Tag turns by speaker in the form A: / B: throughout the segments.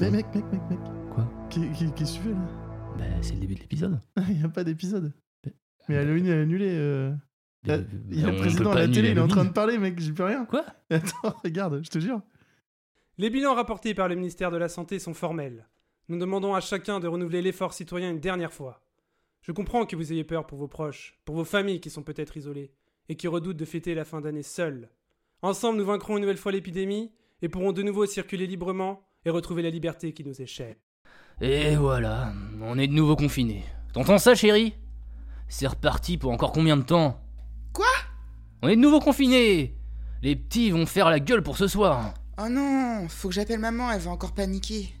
A: Mais mec, mec, mec, mec.
B: Quoi
A: Qu'est- qu'est- Qu'est-ce que tu fais là
B: Bah, c'est le début de l'épisode.
A: Il n'y a pas d'épisode.
B: Mais-
A: Mais Halloween est annulé. euh.
B: Bah,
A: Il y a le président à la télé, il est en train de parler, mec, j'y peux rien.
B: Quoi
A: Attends, regarde, je te jure.
C: Les bilans rapportés par le ministère de la Santé sont formels. Nous demandons à chacun de renouveler l'effort citoyen une dernière fois. Je comprends que vous ayez peur pour vos proches, pour vos familles qui sont peut-être isolées, et qui redoutent de fêter la fin d'année seuls. Ensemble, nous vaincrons une nouvelle fois l'épidémie, et pourrons de nouveau circuler librement et retrouver la liberté qui nous est chère.
B: Et voilà, on est de nouveau confinés. T'entends ça, chérie? C'est reparti pour encore combien de temps?
D: Quoi?
B: On est de nouveau confinés Les petits vont faire la gueule pour ce soir.
D: Oh non, faut que j'appelle maman, elle va encore paniquer.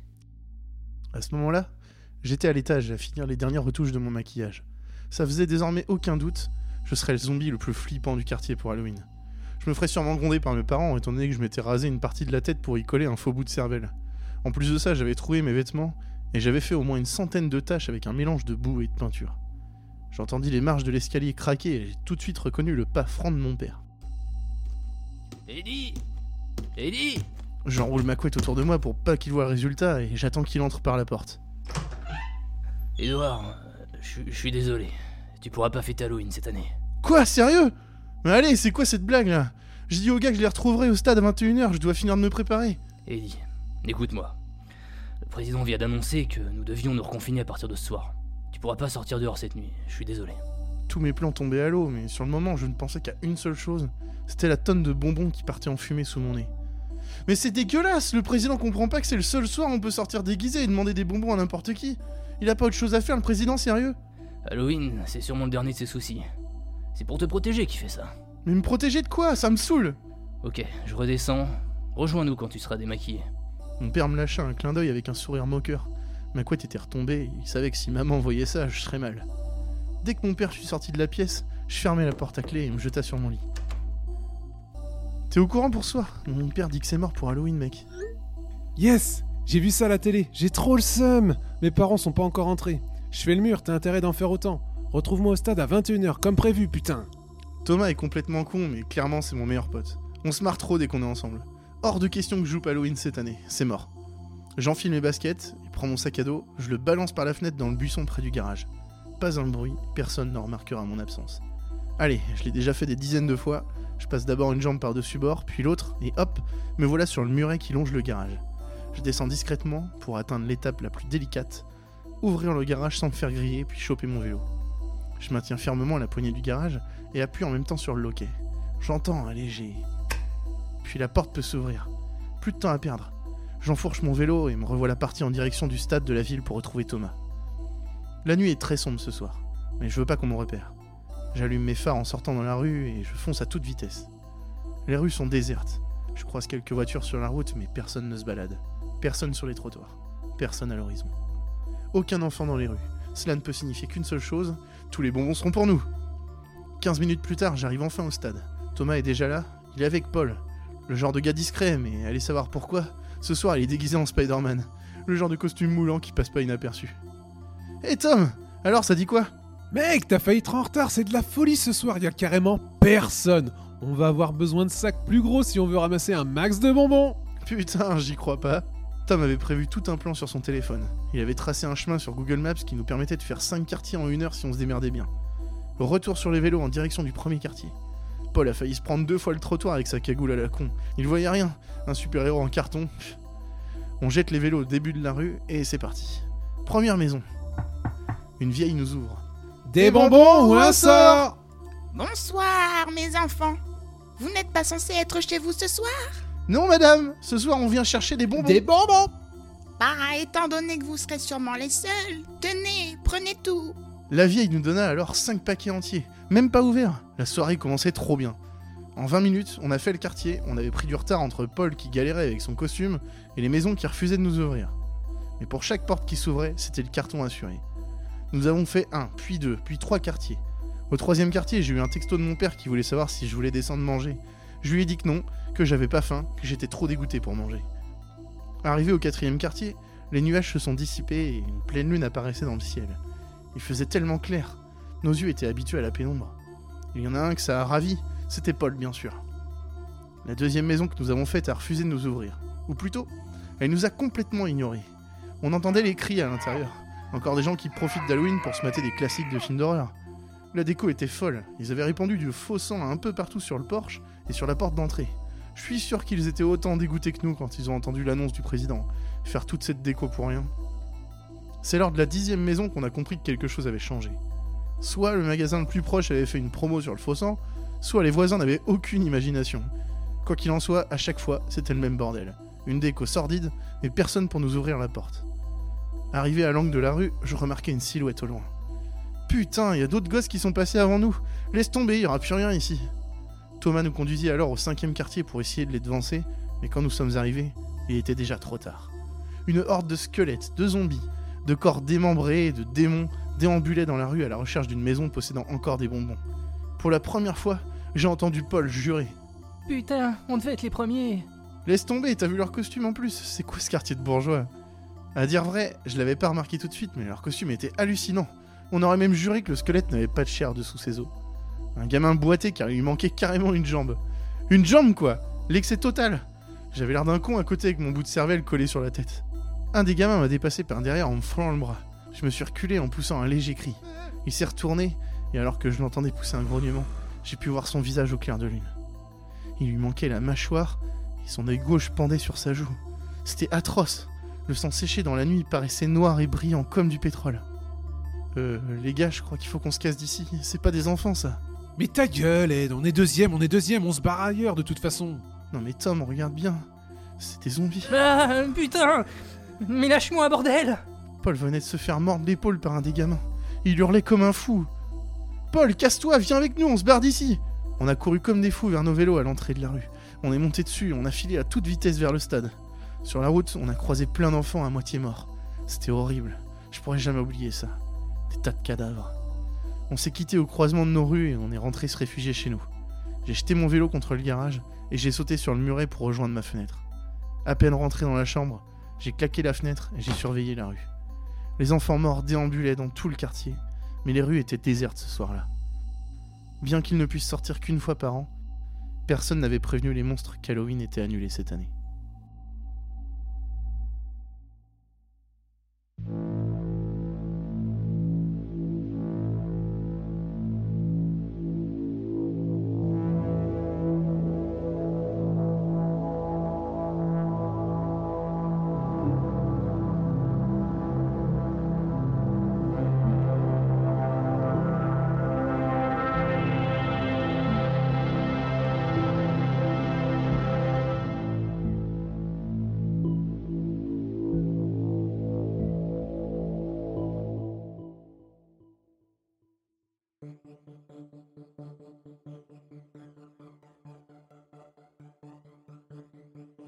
A: À ce moment-là, j'étais à l'étage à finir les dernières retouches de mon maquillage. Ça faisait désormais aucun doute, je serais le zombie le plus flippant du quartier pour Halloween. Je me ferais sûrement gronder par mes parents, étant donné que je m'étais rasé une partie de la tête pour y coller un faux bout de cervelle. En plus de ça, j'avais trouvé mes vêtements, et j'avais fait au moins une centaine de taches avec un mélange de boue et de peinture. J'entendis les marches de l'escalier craquer et j'ai tout de suite reconnu le pas franc de mon père.
B: Eddie Eddie
A: J'enroule ma couette autour de moi pour pas qu'il voit le résultat et j'attends qu'il entre par la porte.
B: Edouard, je je suis désolé. Tu pourras pas fêter Halloween cette année.
A: Quoi, sérieux? Mais allez, c'est quoi cette blague là? J'ai dit au gars que je les retrouverai au stade à 21h, je dois finir de me préparer.
B: Eddie, écoute-moi. Le président vient d'annoncer que nous devions nous reconfiner à partir de ce soir. Tu pourras pas sortir dehors cette nuit, je suis désolé.
A: Tous mes plans tombaient à l'eau, mais sur le moment, je ne pensais qu'à une seule chose. C'était la tonne de bonbons qui partait en fumée sous mon nez. Mais c'est dégueulasse Le président comprend pas que c'est le seul soir où on peut sortir déguisé et demander des bonbons à n'importe qui. Il a pas autre chose à faire, le président, sérieux?
B: Halloween, c'est sûrement le dernier de ses soucis. C'est pour te protéger qu'il fait ça.
A: Mais me protéger de quoi? Ça me saoule
B: Ok, je redescends. Rejoins-nous quand tu seras démaquillé.
A: Mon père me lâcha un clin d'œil avec un sourire moqueur. Ma couette était retombée, il savait que si maman voyait ça, je serais mal. Dès que mon père fut sorti de la pièce, je fermai la porte à clé et me jeta sur mon lit. T'es au courant pour ce soir? Mon père dit que c'est mort pour Halloween, mec.
E: Yes J'ai vu ça à la télé, j'ai trop le seum Mes parents sont pas encore entrés. Je fais le mur, t'as intérêt d'en faire autant. Retrouve-moi au stade à 21h, comme prévu, putain
A: Thomas est complètement con, mais clairement c'est mon meilleur pote. On se marre trop dès qu'on est ensemble. Hors de question que je joue Halloween cette année, c'est mort. J'enfile mes baskets, et prends mon sac à dos, je le balance par la fenêtre dans le buisson près du garage. Pas un bruit, personne ne remarquera mon absence. Allez, je l'ai déjà fait des dizaines de fois, je passe d'abord une jambe par-dessus bord, puis l'autre, et hop, me voilà sur le muret qui longe le garage. Je descends discrètement pour atteindre l'étape la plus délicate, ouvrir le garage sans me faire griller, puis choper mon vélo. Je maintiens fermement la poignée du garage et appuie en même temps sur le loquet. J'entends un léger. Puis la porte peut s'ouvrir. Plus de temps à perdre. J'enfourche mon vélo et me revoilà parti en direction du stade de la ville pour retrouver Thomas. La nuit est très sombre ce soir, mais je veux pas qu'on me repère. J'allume mes phares en sortant dans la rue et je fonce à toute vitesse. Les rues sont désertes. Je croise quelques voitures sur la route, mais personne ne se balade. Personne sur les trottoirs. Personne à l'horizon. Aucun enfant dans les rues. Cela ne peut signifier qu'une seule chose, tous les bonbons seront pour nous. 15 minutes plus tard, j'arrive enfin au stade. Thomas est déjà là, il est avec Paul. Le genre de gars discret, mais allez savoir pourquoi. Ce soir, il est déguisé en Spider-Man. Le genre de costume moulant qui passe pas inaperçu. Hé Tom Alors, ça dit quoi?
E: Mec, t'as failli être en retard, c'est de la folie ce soir, y a carrément personne On va avoir besoin de sacs plus gros si on veut ramasser un max de bonbons
A: Putain, j'y crois pas. Tom avait prévu tout un plan sur son téléphone. Il avait tracé un chemin sur Google Maps qui nous permettait de faire 5 quartiers en une heure si on se démerdait bien. Retour sur les vélos en direction du premier quartier. Paul a failli se prendre deux fois le trottoir avec sa cagoule à la con. Il voyait rien. Un super-héros en carton. On jette les vélos au début de la rue et c'est parti. Première maison. Une vieille nous ouvre.
E: Des bonbons ou un sort
D: Bonsoir, mes enfants. Vous n'êtes pas censés être chez vous ce soir
A: Non, madame Ce soir, on vient chercher des bonbons.
E: Des bonbons
D: Bah, étant donné que vous serez sûrement les seuls, tenez, prenez tout.
A: La vieille nous donna alors 5 paquets entiers, même pas ouverts. La soirée commençait trop bien. En 20 minutes, on a fait le quartier, on avait pris du retard entre Paul qui galérait avec son costume et les maisons qui refusaient de nous ouvrir. Mais pour chaque porte qui s'ouvrait, c'était le carton assuré. Nous avons fait un, puis deux, puis trois quartiers. Au troisième quartier, j'ai eu un texto de mon père qui voulait savoir si je voulais descendre manger. Je lui ai dit que non, que j'avais pas faim, que j'étais trop dégoûté pour manger. Arrivé au quatrième quartier, les nuages se sont dissipés et une pleine lune apparaissait dans le ciel. Il faisait tellement clair. Nos yeux étaient habitués à la pénombre. Il y en a un que ça a ravi, c'était Paul bien sûr. La deuxième maison que nous avons faite a refusé de nous ouvrir. Ou plutôt, elle nous a complètement ignorés. On entendait les cris à l'intérieur. Encore des gens qui profitent d'Halloween pour se mater des classiques de films d'horreur. La déco était folle. Ils avaient répandu du faux sang un peu partout sur le porche et sur la porte d'entrée. Je suis sûr qu'ils étaient autant dégoûtés que nous quand ils ont entendu l'annonce du président. Faire toute cette déco pour rien. C'est lors de la dixième maison qu'on a compris que quelque chose avait changé. Soit le magasin le plus proche avait fait une promo sur le faux sang, soit les voisins n'avaient aucune imagination. Quoi qu'il en soit, à chaque fois, c'était le même bordel. Une déco sordide, mais personne pour nous ouvrir la porte. Arrivé à l'angle de la rue, je remarquais une silhouette au loin. Putain, il y a d'autres gosses qui sont passés avant nous. Laisse tomber, il y aura plus rien ici. Thomas nous conduisit alors au cinquième quartier pour essayer de les devancer, mais quand nous sommes arrivés, il était déjà trop tard. Une horde de squelettes, de zombies, de corps démembrés et de démons déambulaient dans la rue à la recherche d'une maison possédant encore des bonbons. Pour la première fois, j'ai entendu Paul jurer.
B: Putain, on devait être les premiers.
A: Laisse tomber, t'as vu leur costume en plus? C'est quoi ce quartier de bourgeois? À dire vrai, je l'avais pas remarqué tout de suite, mais leur costume était hallucinant. On aurait même juré que le squelette n'avait pas de chair dessous ses os. Un gamin boité car il lui manquait carrément une jambe. Une jambe quoi L'excès total J'avais l'air d'un con à côté avec mon bout de cervelle collé sur la tête. Un des gamins m'a dépassé par derrière en me frôlant le bras. Je me suis reculé en poussant un léger cri. Il s'est retourné, et alors que je l'entendais pousser un grognement, j'ai pu voir son visage au clair de lune. Il lui manquait la mâchoire, et son œil gauche pendait sur sa joue. C'était atroce. Le sang séché dans la nuit paraissait noir et brillant comme du pétrole. Euh, les gars, je crois qu'il faut qu'on se casse d'ici. C'est pas des enfants, ça.
E: Mais ta gueule, Ed, on est deuxième, on est deuxième, on se barre ailleurs de toute façon.
A: Non mais Tom, regarde bien. C'est des zombies.
B: Ah, putain Mais lâche-moi, bordel
A: Paul venait de se faire mordre l'épaule par un des gamins. Il hurlait comme un fou. Paul, casse-toi, viens avec nous, on se barre d'ici. On a couru comme des fous vers nos vélos à l'entrée de la rue. On est monté dessus, on a filé à toute vitesse vers le stade. Sur la route, on a croisé plein d'enfants à moitié morts. C'était horrible. Je pourrais jamais oublier ça. Des tas de cadavres. On s'est quitté au croisement de nos rues et on est rentré se réfugier chez nous. J'ai jeté mon vélo contre le garage et j'ai sauté sur le muret pour rejoindre ma fenêtre. À peine rentré dans la chambre, j'ai claqué la fenêtre et j'ai surveillé la rue. Les enfants morts déambulaient dans tout le quartier, mais les rues étaient désertes ce soir-là. Bien qu'ils ne puissent sortir qu'une fois par an, personne n'avait prévenu les monstres qu'Halloween était annulé cette année.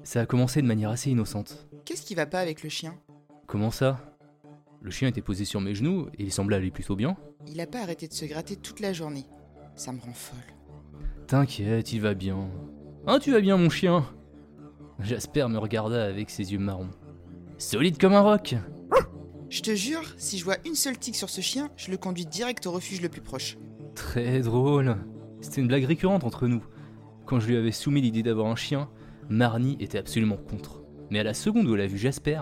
B: Ça a commencé de manière assez innocente.
D: Qu'est-ce qui va pas avec le chien?
B: Comment ça? Le chien était posé sur mes genoux et il semblait aller plutôt bien.
D: Il a pas arrêté de se gratter toute la journée. Ça me rend folle.
B: T'inquiète, il va bien. Hein, tu vas bien, mon chien? Jasper me regarda avec ses yeux marrons. Solide comme un roc
D: Je te jure, si je vois une seule tique sur ce chien, je le conduis direct au refuge le plus proche.
B: Très drôle. C'était une blague récurrente entre nous. Quand je lui avais soumis l'idée d'avoir un chien, Marnie était absolument contre. Mais à la seconde où elle a vu Jasper,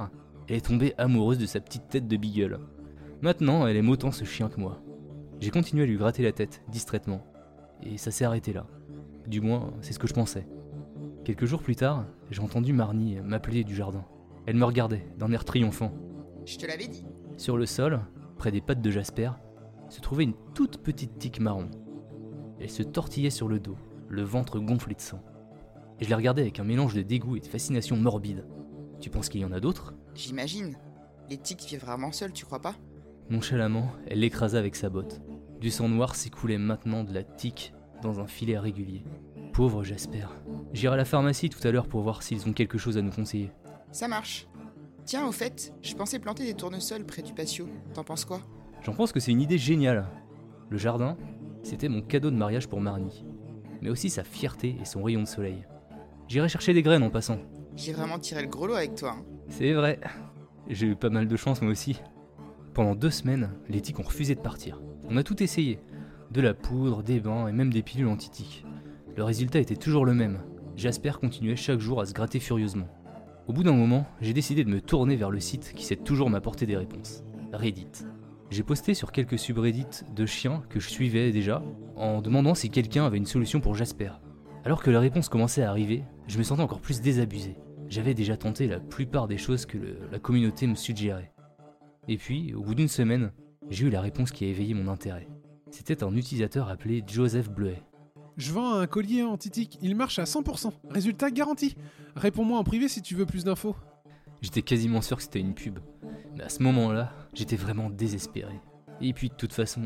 B: elle est tombée amoureuse de sa petite tête de beagle. Maintenant, elle aime autant ce chien que moi. J'ai continué à lui gratter la tête, distraitement. Et ça s'est arrêté là. Du moins, c'est ce que je pensais. Quelques jours plus tard, j'ai entendu Marnie m'appeler du jardin. Elle me regardait, d'un air triomphant.
D: Je te l'avais dit.
B: Sur le sol, près des pattes de Jasper, se trouvait une toute petite tique marron. Elle se tortillait sur le dos, le ventre gonflé de sang. Et je la regardais avec un mélange de dégoût et de fascination morbide. Tu penses qu'il y en a d'autres?
D: J'imagine. Les tiques vivent vraiment seuls, tu crois pas?
B: Nonchalamment, elle l'écrasa avec sa botte. Du sang noir s'écoulait maintenant de la tique dans un filet régulier. Pauvre Jasper. J'irai à la pharmacie tout à l'heure pour voir s'ils ont quelque chose à nous conseiller.
D: Ça marche. Tiens, au fait, je pensais planter des tournesols près du patio. T'en penses quoi?
B: J'en pense que c'est une idée géniale. Le jardin, c'était mon cadeau de mariage pour Marnie. Mais aussi sa fierté et son rayon de soleil. J'irai chercher des graines en passant.
D: J'ai vraiment tiré le gros lot avec toi. hein.
B: C'est vrai. J'ai eu pas mal de chance moi aussi. Pendant deux semaines, les tiques ont refusé de partir. On a tout essayé. De la poudre, des bains et même des pilules anti-tiques. Le résultat était toujours le même. Jasper continuait chaque jour à se gratter furieusement. Au bout d'un moment, j'ai décidé de me tourner vers le site qui sait toujours m'apporter des réponses. Reddit. J'ai posté sur quelques subreddits de chiens que je suivais déjà, en demandant si quelqu'un avait une solution pour Jasper. Alors que la réponse commençait à arriver, je me sentais encore plus désabusé. J'avais déjà tenté la plupart des choses que la communauté me suggérait. Et puis, au bout d'une semaine, j'ai eu la réponse qui a éveillé mon intérêt. C'était un utilisateur appelé Joseph Bleuet.
E: Je vends un collier anti-tic, il marche à 100%. Résultat garanti. Réponds-moi en privé si tu veux plus d'infos.
B: J'étais quasiment sûr que c'était une pub. Mais à ce moment-là, j'étais vraiment désespéré. Et puis de toute façon,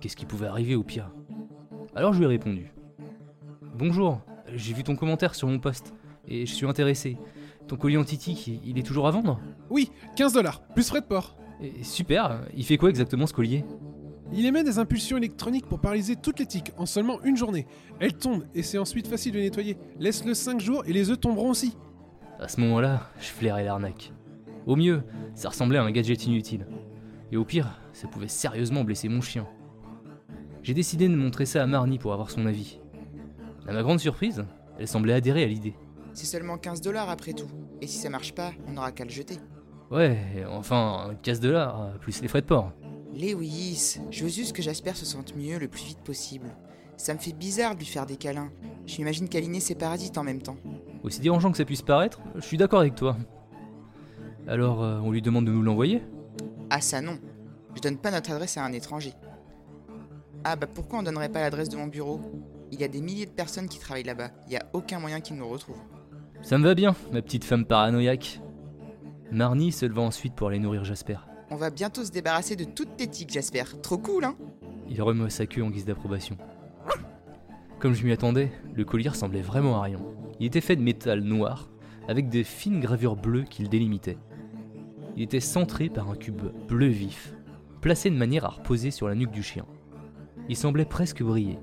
B: qu'est-ce qui pouvait arriver au pire? Alors je lui ai répondu. Bonjour, j'ai vu ton commentaire sur mon post et je suis intéressé. Ton collier anti-tic, il- il est toujours à vendre?
E: Oui, 15 dollars, plus frais de port.
B: Et Super, il fait quoi exactement ce collier?
E: Il émet des impulsions électroniques pour paralyser toutes les tiques en seulement une journée. Elles tombent et c'est ensuite facile de nettoyer. Laisse-le 5 jours et les œufs tomberont aussi.
B: À ce moment-là, je flairais l'arnaque. Au mieux, ça ressemblait à un gadget inutile. Et au pire, ça pouvait sérieusement blesser mon chien. J'ai décidé de montrer ça à Marnie pour avoir son avis. À ma grande surprise, elle semblait adhérer à l'idée.
D: C'est seulement 15 dollars après tout. Et si ça marche pas, on n'aura qu'à le jeter.
B: Ouais, enfin, 15 dollars, plus les frais de port.
D: Lewis, je veux juste que Jasper se sente mieux le plus vite possible. Ça me fait bizarre de lui faire des câlins. Je m'imagine câliner ses parasites en même temps.
B: Aussi dérangeant que ça puisse paraître, je suis d'accord avec toi. Alors, euh, on lui demande de nous l'envoyer?
D: Ah ça non. Je donne pas notre adresse à un étranger. Ah bah pourquoi on donnerait pas l'adresse de mon bureau? Il y a des milliers de personnes qui travaillent là-bas. Il y a aucun moyen qu'ils nous retrouvent.
B: Ça me va bien, ma petite femme paranoïaque. Marnie se leva ensuite pour aller nourrir Jasper.
D: On va bientôt se débarrasser de toutes tes tiques, Jasper. Trop cool, hein?
B: Il remuait sa queue en guise d'approbation. Comme je m'y attendais, le collier ressemblait vraiment à rien. Il était fait de métal noir, avec des fines gravures bleues qui le délimitaient. Il était centré par un cube bleu vif, placé de manière à reposer sur la nuque du chien. Il semblait presque briller.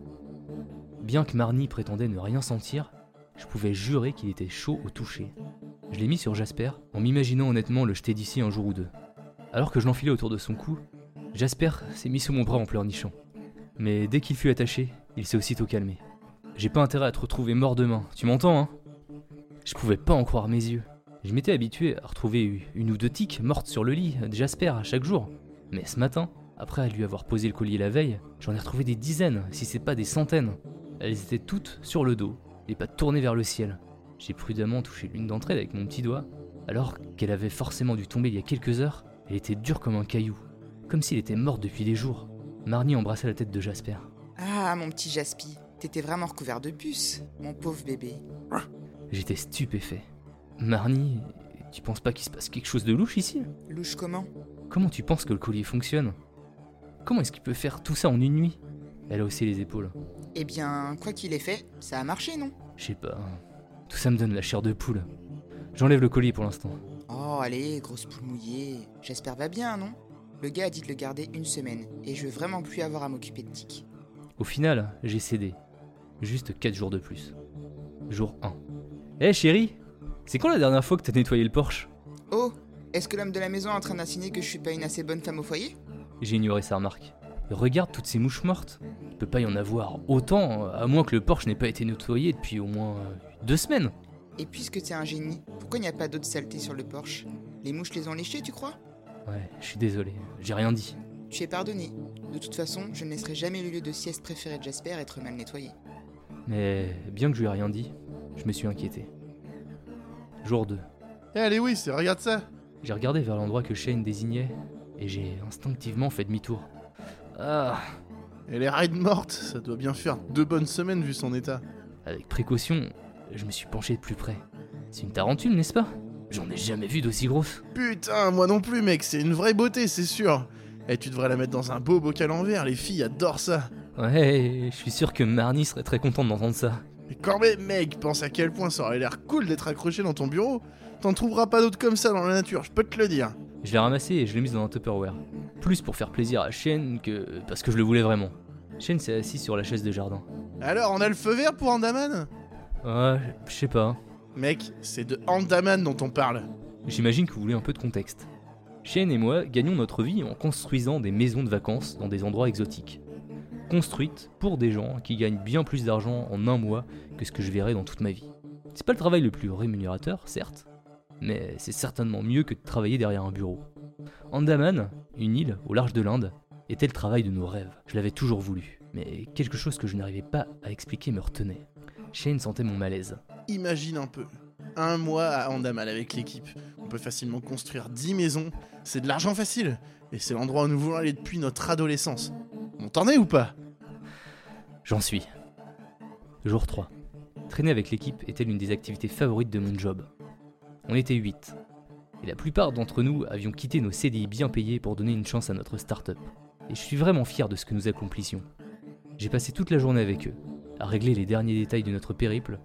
B: Bien que Marnie prétendait ne rien sentir, je pouvais jurer qu'il était chaud au toucher. Je l'ai mis sur Jasper en m'imaginant honnêtement le jeter d'ici un jour ou deux. Alors que je l'enfilais autour de son cou, Jasper s'est mis sous mon bras en pleurnichant. Mais dès qu'il fut attaché, il s'est aussitôt calmé. J'ai pas intérêt à te retrouver mort demain, tu m'entends, hein? Je pouvais pas en croire mes yeux. Je m'étais habitué à retrouver une ou deux tiques mortes sur le lit de Jasper à chaque jour. Mais ce matin, après lui avoir posé le collier la veille, j'en ai retrouvé des dizaines, si c'est pas des centaines. Elles étaient toutes sur le dos, les pattes tournées vers le ciel. J'ai prudemment touché l'une d'entre elles avec mon petit doigt, alors qu'elle avait forcément dû tomber il y a quelques heures, elle était dure comme un caillou, comme s'il était mort depuis des jours. Marnie embrassait la tête de Jasper.
D: Ah, mon petit Jaspi. T'étais vraiment recouvert de puces, mon pauvre bébé.
B: J'étais stupéfait. Marnie, tu penses pas qu'il se passe quelque chose de louche ici?
D: Louche comment?
B: Comment tu penses que le collier fonctionne? Comment est-ce qu'il peut faire tout ça en une nuit? Elle a haussé les épaules.
D: Eh bien, quoi qu'il ait fait, ça a marché, non?
B: Je sais pas. Tout ça me donne la chair de poule. J'enlève le collier pour l'instant.
D: Oh, allez, grosse poule mouillée. J'espère va bien, non? Le gars a dit de le garder une semaine, et je veux vraiment plus avoir à m'occuper de Tic.
B: Au final, j'ai cédé. Juste 4 jours de plus. Jour 1. Eh chérie C'est quand la dernière fois que t'as nettoyé le Porsche
D: Oh Est-ce que l'homme de la maison est en train d'insinuer que je suis pas une assez bonne femme au foyer?
B: J'ai ignoré sa remarque. Regarde toutes ces mouches mortes. peut pas y en avoir autant, à moins que le porche n'ait pas été nettoyé depuis au moins euh, deux semaines.
D: Et puisque t'es un génie, pourquoi il n'y a pas d'autres saletés sur le Porsche Les mouches les ont léchées, tu crois?
B: Ouais, je suis désolé, j'ai rien dit.
D: Tu es pardonné. De toute façon, je ne laisserai jamais le lieu de sieste préféré de Jasper être mal nettoyé.
B: Mais bien que je lui ai rien dit, je me suis inquiété. Jour 2.
A: Eh allez oui, c'est regarde ça
B: J'ai regardé vers l'endroit que Shane désignait et j'ai instinctivement fait demi-tour. Ah,
A: Elle est raide morte, ça doit bien faire deux bonnes semaines vu son état.
B: avec précaution, je me suis penché de plus près. C'est une tarentule, n'est-ce pas? J'en ai jamais vu d'aussi grosse.
A: Putain, moi non plus mec, c'est une vraie beauté, c'est sûr. Et tu devrais la mettre dans un beau bocal en verre, les filles adorent ça.
B: Ouais, je suis sûr que Marnie serait très contente d'entendre ça.
A: Mais même mec, pense à quel point ça aurait l'air cool d'être accroché dans ton bureau. T'en trouveras pas d'autres comme ça dans la nature, je peux te le dire.
B: Je l'ai ramassé et je l'ai mise dans un Tupperware. Plus pour faire plaisir à Shane que parce que je le voulais vraiment. Shane s'est assis sur la chaise de jardin.
A: Alors, on a le feu vert pour Andaman?
B: Ouais, je sais pas.
A: Mec, c'est de Andaman dont on parle.
B: J'imagine que vous voulez un peu de contexte. Shane et moi gagnons notre vie en construisant des maisons de vacances dans des endroits exotiques. Construites pour des gens qui gagnent bien plus d'argent en un mois que ce que je verrai dans toute ma vie. C'est pas le travail le plus rémunérateur, certes, mais c'est certainement mieux que de travailler derrière un bureau. Andaman, une île au large de l'Inde, était le travail de nos rêves. Je l'avais toujours voulu, mais quelque chose que je n'arrivais pas à expliquer me retenait. Shane sentait mon malaise.
A: Imagine un peu. Un mois à Andaman avec l'équipe. On peut facilement construire 10 maisons. C'est de l'argent facile. Et c'est l'endroit où nous voulons aller depuis notre adolescence. On t'en est ou pas?
B: J'en suis. Jour 3. Traîner avec l'équipe était l'une des activités favorites de mon job. On était 8. Et la plupart d'entre nous avions quitté nos CDI bien payés pour donner une chance à notre start-up. Et je suis vraiment fier de ce que nous accomplissions. J'ai passé toute la journée avec eux, à régler les derniers détails de notre périple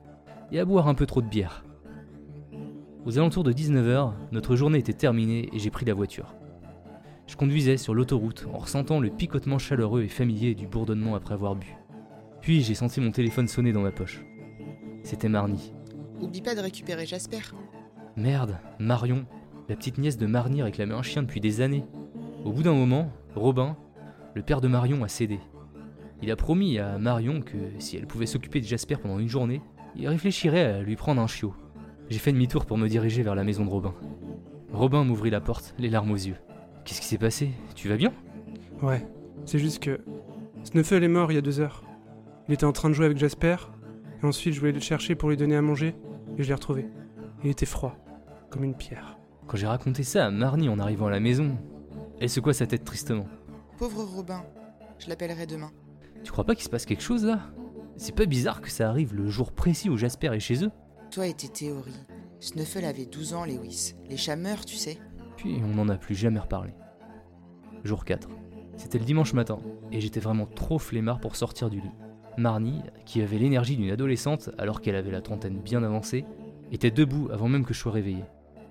B: et à boire un peu trop de bière. Aux alentours de 19h, notre journée était terminée et j'ai pris la voiture. Je conduisais sur l'autoroute en ressentant le picotement chaleureux et familier du bourdonnement après avoir bu. Puis j'ai senti mon téléphone sonner dans ma poche. C'était Marnie.
D: Oublie pas de récupérer Jasper.
B: Merde, Marion, la petite nièce de Marnie réclamait un chien depuis des années. Au bout d'un moment, Robin, le père de Marion, a cédé. Il a promis à Marion que si elle pouvait s'occuper de Jasper pendant une journée, il réfléchirait à lui prendre un chiot. J'ai fait demi-tour pour me diriger vers la maison de Robin. Robin m'ouvrit la porte, les larmes aux yeux. Qu'est-ce qui s'est passé? Tu vas bien?
C: Ouais, c'est juste que. Snuffle est mort il y a deux heures. Il était en train de jouer avec Jasper, et ensuite je voulais le chercher pour lui donner à manger, et je l'ai retrouvé. Il était froid, comme une pierre.
B: Quand j'ai raconté ça à Marnie en arrivant à la maison, elle secoua sa tête tristement.
D: Pauvre Robin. Je l'appellerai demain.
B: Tu crois pas qu'il se passe quelque chose là? C'est pas bizarre que ça arrive le jour précis où Jasper est chez eux?
D: Toi et tes théories. Snuffle avait 12 ans, Lewis. Les chats meurent, tu sais.
B: Puis on n'en a plus jamais reparlé. Jour 4. C'était le dimanche matin, et j'étais vraiment trop flemmard pour sortir du lit. Marnie, qui avait l'énergie d'une adolescente alors qu'elle avait la trentaine bien avancée, était debout avant même que je sois réveillé.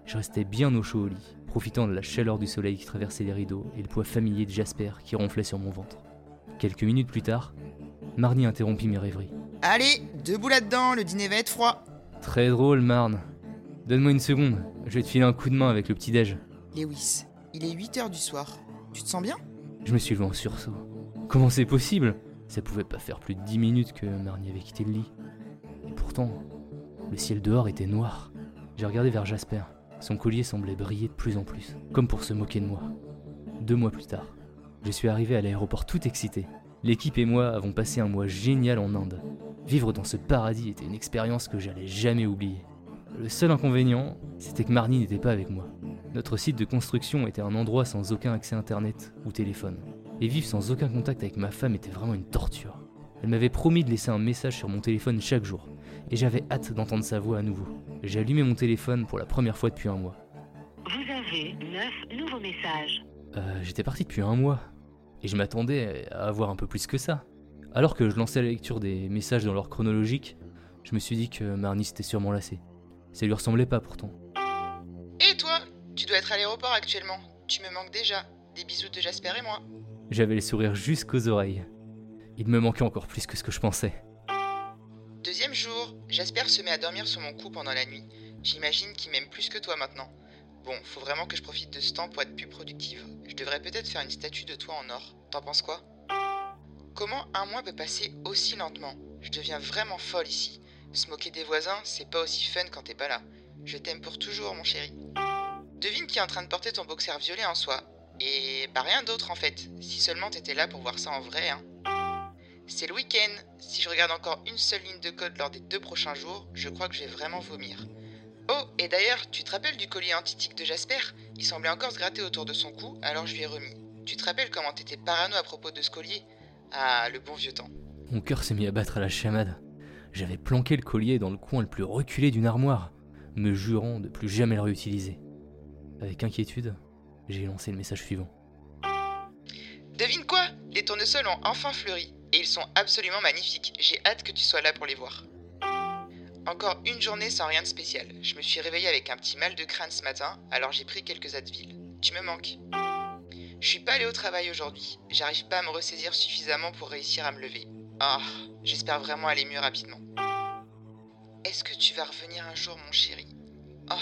B: Je restais bien au chaud au lit, profitant de la chaleur du soleil qui traversait les rideaux et le poids familier de Jasper qui ronflait sur mon ventre. Quelques minutes plus tard, Marnie interrompit mes rêveries.
D: Allez, debout là-dedans, le dîner va être froid.
B: Très drôle, Marne. Donne-moi une seconde, je vais te filer un coup de main avec le petit-déj.
D: Lewis, il est 8 heures du soir. Tu te sens bien?
B: Je me suis levé en sursaut. Comment c'est possible? Ça pouvait pas faire plus de dix minutes que Marnie avait quitté le lit. Et pourtant, le ciel dehors était noir. J'ai regardé vers Jasper. Son collier semblait briller de plus en plus, comme pour se moquer de moi. Deux mois plus tard, je suis arrivé à l'aéroport tout excité. L'équipe et moi avons passé un mois génial en Inde. Vivre dans ce paradis était une expérience que j'allais jamais oublier. Le seul inconvénient, c'était que Marnie n'était pas avec moi. Notre site de construction était un endroit sans aucun accès internet ou téléphone. Et vivre sans aucun contact avec ma femme était vraiment une torture. Elle m'avait promis de laisser un message sur mon téléphone chaque jour, et j'avais hâte d'entendre sa voix à nouveau. J'ai allumé mon téléphone pour la première fois depuis un mois.
F: Vous avez 9 nouveaux messages.
B: Euh, J'étais parti depuis un mois, et je m'attendais à avoir un peu plus que ça. Alors que je lançais la lecture des messages dans l'ordre chronologique, je me suis dit que Marnie s'était sûrement lassée. Ça lui ressemblait pas pourtant.
D: Et toi? Tu dois être à l'aéroport actuellement. Tu me manques déjà. Des bisous de Jasper et moi.
B: J'avais les sourires jusqu'aux oreilles. Il me manquait encore plus que ce que je pensais.
D: Deuxième jour, Jasper se met à dormir sur mon cou pendant la nuit. J'imagine qu'il m'aime plus que toi maintenant. Bon, faut vraiment que je profite de ce temps pour être plus productive. Je devrais peut-être faire une statue de toi en or. T'en penses quoi? Comment un mois peut passer aussi lentement? Je deviens vraiment folle ici. Se des voisins, c'est pas aussi fun quand t'es pas là. Je t'aime pour toujours, mon chéri. Devine qui est en train de porter ton boxer violet en soi. Et bah rien d'autre en fait. Si seulement t'étais là pour voir ça en vrai, hein. C'est le week-end. Si je regarde encore une seule ligne de code lors des deux prochains jours, je crois que je vais vraiment vomir. Oh, et d'ailleurs, tu te rappelles du collier antitique de Jasper? Il semblait encore se gratter autour de son cou, alors je lui ai remis. Tu te rappelles comment t'étais parano à propos de ce collier? Ah, le bon vieux temps.
B: Mon cœur s'est mis à battre à la chamade. J'avais planqué le collier dans le coin le plus reculé d'une armoire, me jurant de plus jamais le réutiliser. Avec inquiétude, j'ai lancé le message suivant.
D: Devine quoi? Les tournesols ont enfin fleuri. Et ils sont absolument magnifiques. J'ai hâte que tu sois là pour les voir. Encore une journée sans rien de spécial. Je me suis réveillée avec un petit mal de crâne ce matin, alors j'ai pris quelques Advil. Tu me manques. Je suis pas allée au travail aujourd'hui. J'arrive pas à me ressaisir suffisamment pour réussir à me lever. Ah, j'espère vraiment aller mieux rapidement. Est-ce que tu vas revenir un jour, mon chéri? Ah,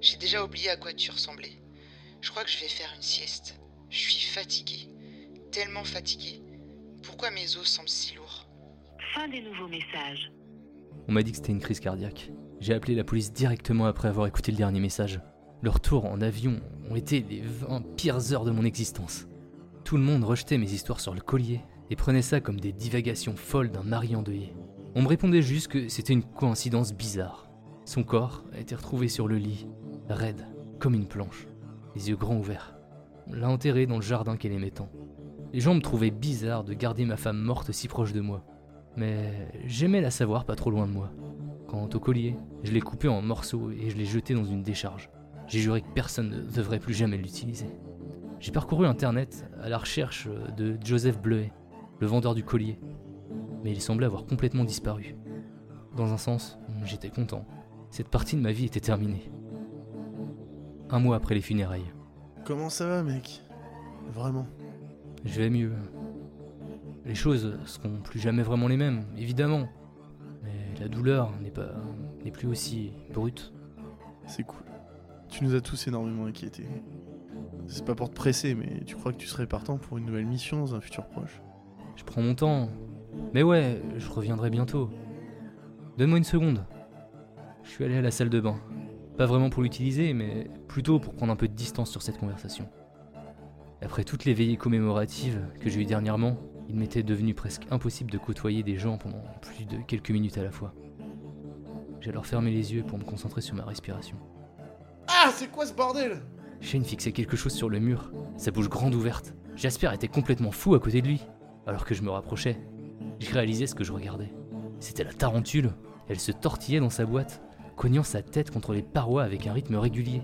D: j'ai déjà oublié à quoi tu ressemblais. Je crois que je vais faire une sieste. Je suis fatiguée. Tellement fatiguée. Pourquoi mes os semblent si lourds
F: Fin des nouveaux messages.
B: On m'a dit que c'était une crise cardiaque. J'ai appelé la police directement après avoir écouté le dernier message. Le retour en avion ont été les 20 pires heures de mon existence. Tout le monde rejetait mes histoires sur le collier et prenait ça comme des divagations folles d'un mari endeuillé. On me répondait juste que c'était une coïncidence bizarre. Son corps a été retrouvé sur le lit, raide, comme une planche, les yeux grands ouverts. On l'a enterré dans le jardin qu'elle aimait tant. Les gens me trouvaient bizarre de garder ma femme morte si proche de moi. Mais j'aimais la savoir pas trop loin de moi. Quant au collier, je l'ai coupé en morceaux et je l'ai jeté dans une décharge. J'ai juré que personne ne devrait plus jamais l'utiliser. J'ai parcouru Internet à la recherche de Joseph Bleuet, le vendeur du collier. Mais il semblait avoir complètement disparu. Dans un sens, j'étais content. Cette partie de ma vie était terminée. Un mois après les funérailles.
A: Comment ça va, mec? Vraiment?
B: Je vais mieux. Les choses seront plus jamais vraiment les mêmes, évidemment. Mais la douleur n'est pas n'est plus aussi brute.
A: C'est cool. Tu nous as tous énormément inquiétés. C'est pas pour te presser, mais tu crois que tu serais partant pour une nouvelle mission dans un futur proche?
B: Je prends mon temps. Mais ouais, je reviendrai bientôt. Donne-moi une seconde. Je suis allé à la salle de bain. Pas vraiment pour l'utiliser, mais plutôt pour prendre un peu de distance sur cette conversation. Après toutes les veillées commémoratives que j'ai eues dernièrement, il m'était devenu presque impossible de côtoyer des gens pendant plus de quelques minutes à la fois. J'ai alors fermé les yeux pour me concentrer sur ma respiration.
A: Ah, c'est quoi ce bordel?
B: Shane fixait quelque chose sur le mur, sa bouche grande ouverte. Jasper était complètement fou à côté de lui. Alors que je me rapprochais, j'ai réalisé ce que je regardais. C'était la tarentule. Elle se tortillait dans sa boîte, cognant sa tête contre les parois avec un rythme régulier.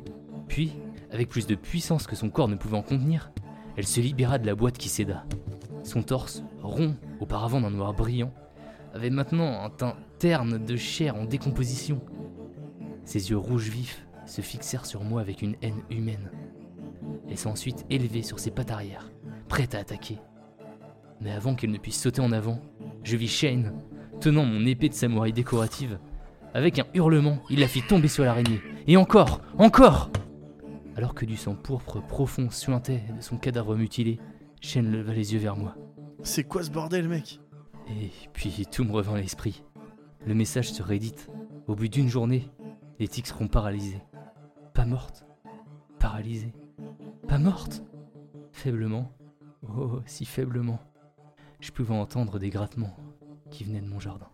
B: Puis, avec plus de puissance que son corps ne pouvait en contenir, elle se libéra de la boîte qui céda. Son torse, rond auparavant d'un noir brillant, avait maintenant un teint terne de chair en décomposition. Ses yeux rouges vifs se fixèrent sur moi avec une haine humaine. Elle s'est ensuite élevée sur ses pattes arrière, prête à attaquer. Mais avant qu'elle ne puisse sauter en avant, je vis Shane, tenant mon épée de samouraï décorative. Avec un hurlement, il la fit tomber sur l'araignée. Et encore, encore Alors que du sang pourpre profond suintait de son cadavre mutilé, Shane leva les yeux vers moi.
A: C'est quoi ce bordel, mec?
B: Et puis tout me revint à l'esprit. Le message se réédite. Au bout d'une journée, les tics seront paralysés. Pas morte. Paralysée. Pas morte. Faiblement. Oh, si faiblement. Je pouvais entendre des grattements qui venaient de mon jardin.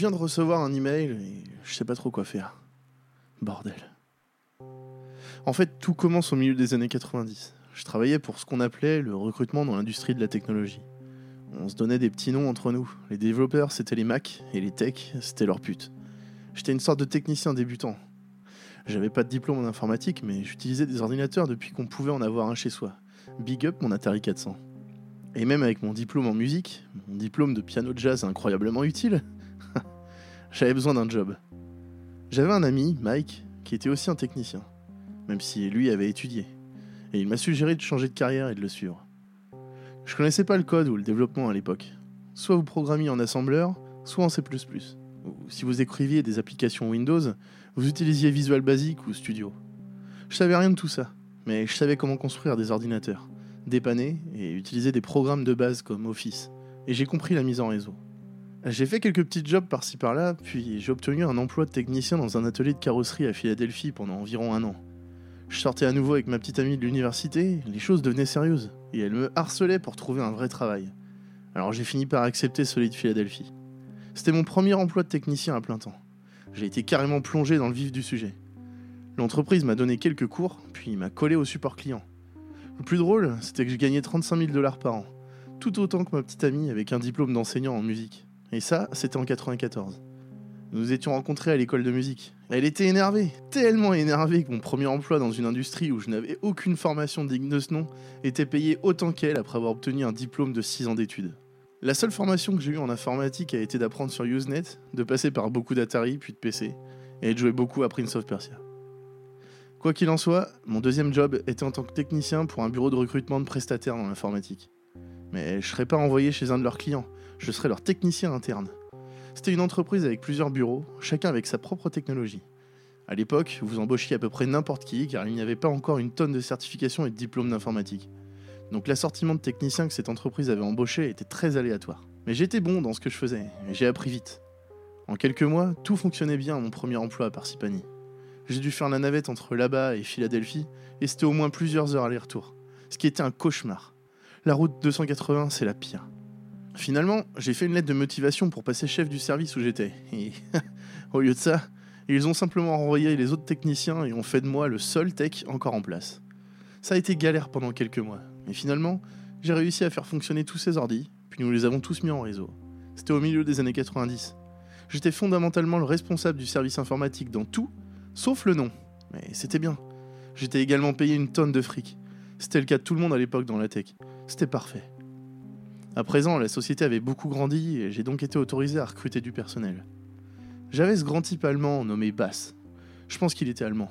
A: Viens de recevoir un email et je sais pas trop quoi faire. Bordel. En fait, tout commence au milieu des années 90. Je travaillais pour ce qu'on appelait le recrutement dans l'industrie de la technologie. On se donnait des petits noms entre nous. Les développeurs, c'était les Mac, et les techs, c'était leurs putes. J'étais une sorte de technicien débutant. J'avais pas de diplôme en informatique, mais j'utilisais des ordinateurs depuis qu'on pouvait en avoir un chez soi. Big up mon Atari 400. Et même avec mon diplôme en musique, mon diplôme de piano jazz incroyablement utile, j'avais besoin d'un job. J'avais un ami, Mike, qui était aussi un technicien, même si lui avait étudié. Et il m'a suggéré de changer de carrière et de le suivre. Je connaissais pas le code ou le développement à l'époque. Soit vous programmiez en assembleur, soit en C++. Si vous écriviez des applications Windows, vous utilisiez Visual Basic ou Studio. Je savais rien de tout ça, mais je savais comment construire des ordinateurs, dépanner et utiliser des programmes de base comme Office. Et j'ai compris la mise en réseau. J'ai fait quelques petits jobs par-ci par-là, puis j'ai obtenu un emploi de technicien dans un atelier de carrosserie à Philadelphie pendant environ un an. Je sortais à nouveau avec ma petite amie de l'université, les choses devenaient sérieuses, et elle me harcelait pour trouver un vrai travail. Alors j'ai fini par accepter celui de Philadelphie. C'était mon premier emploi de technicien à plein temps. J'ai été carrément plongé dans le vif du sujet. L'entreprise m'a donné quelques cours, puis m'a collé au support client. Le plus drôle, c'était que je gagnais 35 000 dollars par an, tout autant que ma petite amie avec un diplôme d'enseignant en musique. Et ça, c'était en 94. Nous nous étions rencontrés à l'école de musique. Elle était énervée, tellement énervée que mon premier emploi dans une industrie où je n'avais aucune formation digne de ce nom était payé autant qu'elle après avoir obtenu un diplôme de 6 ans d'études. La seule formation que j'ai eue en informatique a été d'apprendre sur Usenet, de passer par beaucoup d'Atari puis de PC, et de jouer beaucoup à Prince of Persia. Quoi qu'il en soit, mon deuxième job était en tant que technicien pour un bureau de recrutement de prestataires dans l'informatique. Mais je serais pas envoyé chez un de leurs clients, je serais leur technicien interne. C'était une entreprise avec plusieurs bureaux, chacun avec sa propre technologie. À l'époque, vous embauchiez à peu près n'importe qui car il n'y avait pas encore une tonne de certifications et de diplômes d'informatique. Donc l'assortiment de techniciens que cette entreprise avait embauché était très aléatoire. Mais j'étais bon dans ce que je faisais, et j'ai appris vite. En quelques mois, tout fonctionnait bien à mon premier emploi à Parsippany. J'ai dû faire la navette entre là-bas et Philadelphie, et c'était au moins plusieurs heures aller-retour. Ce qui était un cauchemar. La route 280, c'est la pire. Finalement, j'ai fait une lettre de motivation pour passer chef du service où j'étais. Et au lieu de ça, ils ont simplement renvoyé les autres techniciens et ont fait de moi le seul tech encore en place. Ça a été galère pendant quelques mois, mais finalement, j'ai réussi à faire fonctionner tous ces ordis, puis nous les avons tous mis en réseau. C'était au milieu des années 90. J'étais fondamentalement le responsable du service informatique dans tout, sauf le nom. Mais c'était bien. J'étais également payé une tonne de fric. C'était le cas de tout le monde à l'époque dans la tech. C'était parfait. À présent, la société avait beaucoup grandi et j'ai donc été autorisé à recruter du personnel. J'avais ce grand type allemand nommé Bass. Je pense qu'il était allemand.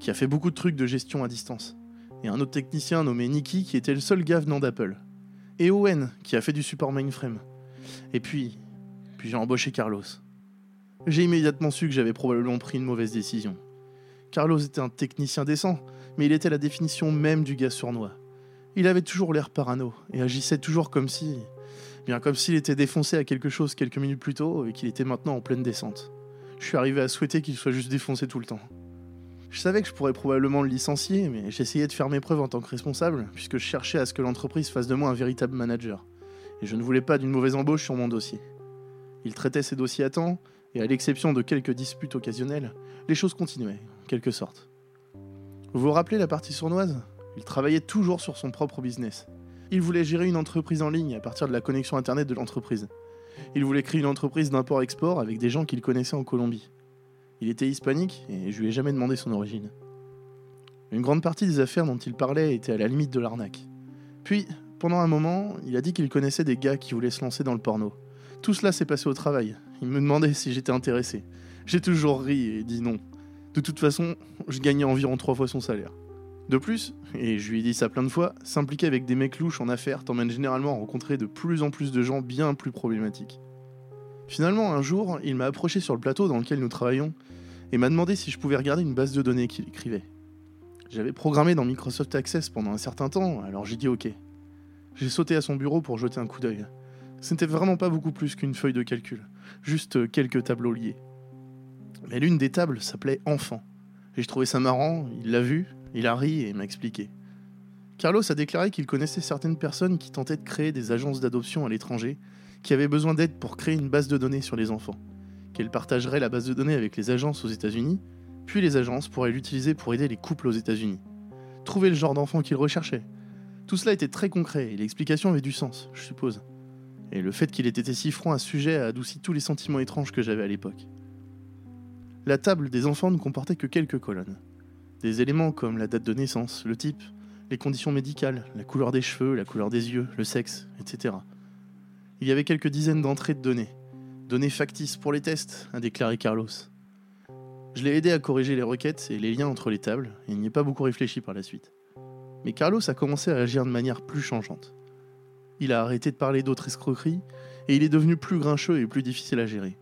A: Qui a fait beaucoup de trucs de gestion à distance et un autre technicien nommé Nicky qui était le seul gars venant d'Apple. Et Owen qui a fait du support mainframe. Et puis, puis j'ai embauché Carlos. J'ai immédiatement su que j'avais probablement pris une mauvaise décision. Carlos était un technicien décent, mais il était la définition même du gars sournois. Il avait toujours l'air parano et agissait toujours comme si, bien comme s'il était défoncé à quelque chose quelques minutes plus tôt et qu'il était maintenant en pleine descente. Je suis arrivé à souhaiter qu'il soit juste défoncé tout le temps. Je savais que je pourrais probablement le licencier, mais j'essayais de faire mes preuves en tant que responsable, puisque je cherchais à ce que l'entreprise fasse de moi un véritable manager. Et je ne voulais pas d'une mauvaise embauche sur mon dossier. Il traitait ses dossiers à temps, et à l'exception de quelques disputes occasionnelles, les choses continuaient, en quelque sorte. Vous vous rappelez la partie sournoise? Il travaillait toujours sur son propre business. Il voulait gérer une entreprise en ligne à partir de la connexion internet de l'entreprise. Il voulait créer une entreprise d'import-export avec des gens qu'il connaissait en Colombie. Il était hispanique et je lui ai jamais demandé son origine. Une grande partie des affaires dont il parlait était à la limite de l'arnaque. Puis, pendant un moment, il a dit qu'il connaissait des gars qui voulaient se lancer dans le porno. Tout cela s'est passé au travail. Il me demandait si j'étais intéressé. J'ai toujours ri et dit non. De toute façon, je gagnais environ trois fois son salaire. De plus, et je lui ai dit ça plein de fois, s'impliquer avec des mecs louches en affaires t'emmène généralement à rencontrer de plus en plus de gens bien plus problématiques. Finalement, un jour, il m'a approché sur le plateau dans lequel nous travaillons et m'a demandé si je pouvais regarder une base de données qu'il écrivait. J'avais programmé dans Microsoft Access pendant un certain temps, alors j'ai dit ok. J'ai sauté à son bureau pour jeter un coup d'œil. Ce n'était vraiment pas beaucoup plus qu'une feuille de calcul, juste quelques tableaux liés. Mais l'une des tables s'appelait Enfant. Et je trouvais ça marrant, il l'a vu, il a ri et m'a expliqué. Carlos a déclaré qu'il connaissait certaines personnes qui tentaient de créer des agences d'adoption à l'étranger qui avait besoin d'aide pour créer une base de données sur les enfants, qu'elle partagerait la base de données avec les agences aux États-Unis, puis les agences pourraient l'utiliser pour aider les couples aux États-Unis. Trouver le genre d'enfant qu'ils recherchaient. Tout cela était très concret et l'explication avait du sens, je suppose. Et le fait qu'il ait été si franc à ce sujet a adouci tous les sentiments étranges que j'avais à l'époque. La table des enfants ne comportait que quelques colonnes. Des éléments comme la date de naissance, le type, les conditions médicales, la couleur des cheveux, la couleur des yeux, le sexe, etc. Il y avait quelques dizaines d'entrées de données. Données factices pour les tests, a déclaré Carlos. Je l'ai aidé à corriger les requêtes et les liens entre les tables, et il n'y a pas beaucoup réfléchi par la suite. Mais Carlos a commencé à agir de manière plus changeante. Il a arrêté de parler d'autres escroqueries, et il est devenu plus grincheux et plus difficile à gérer.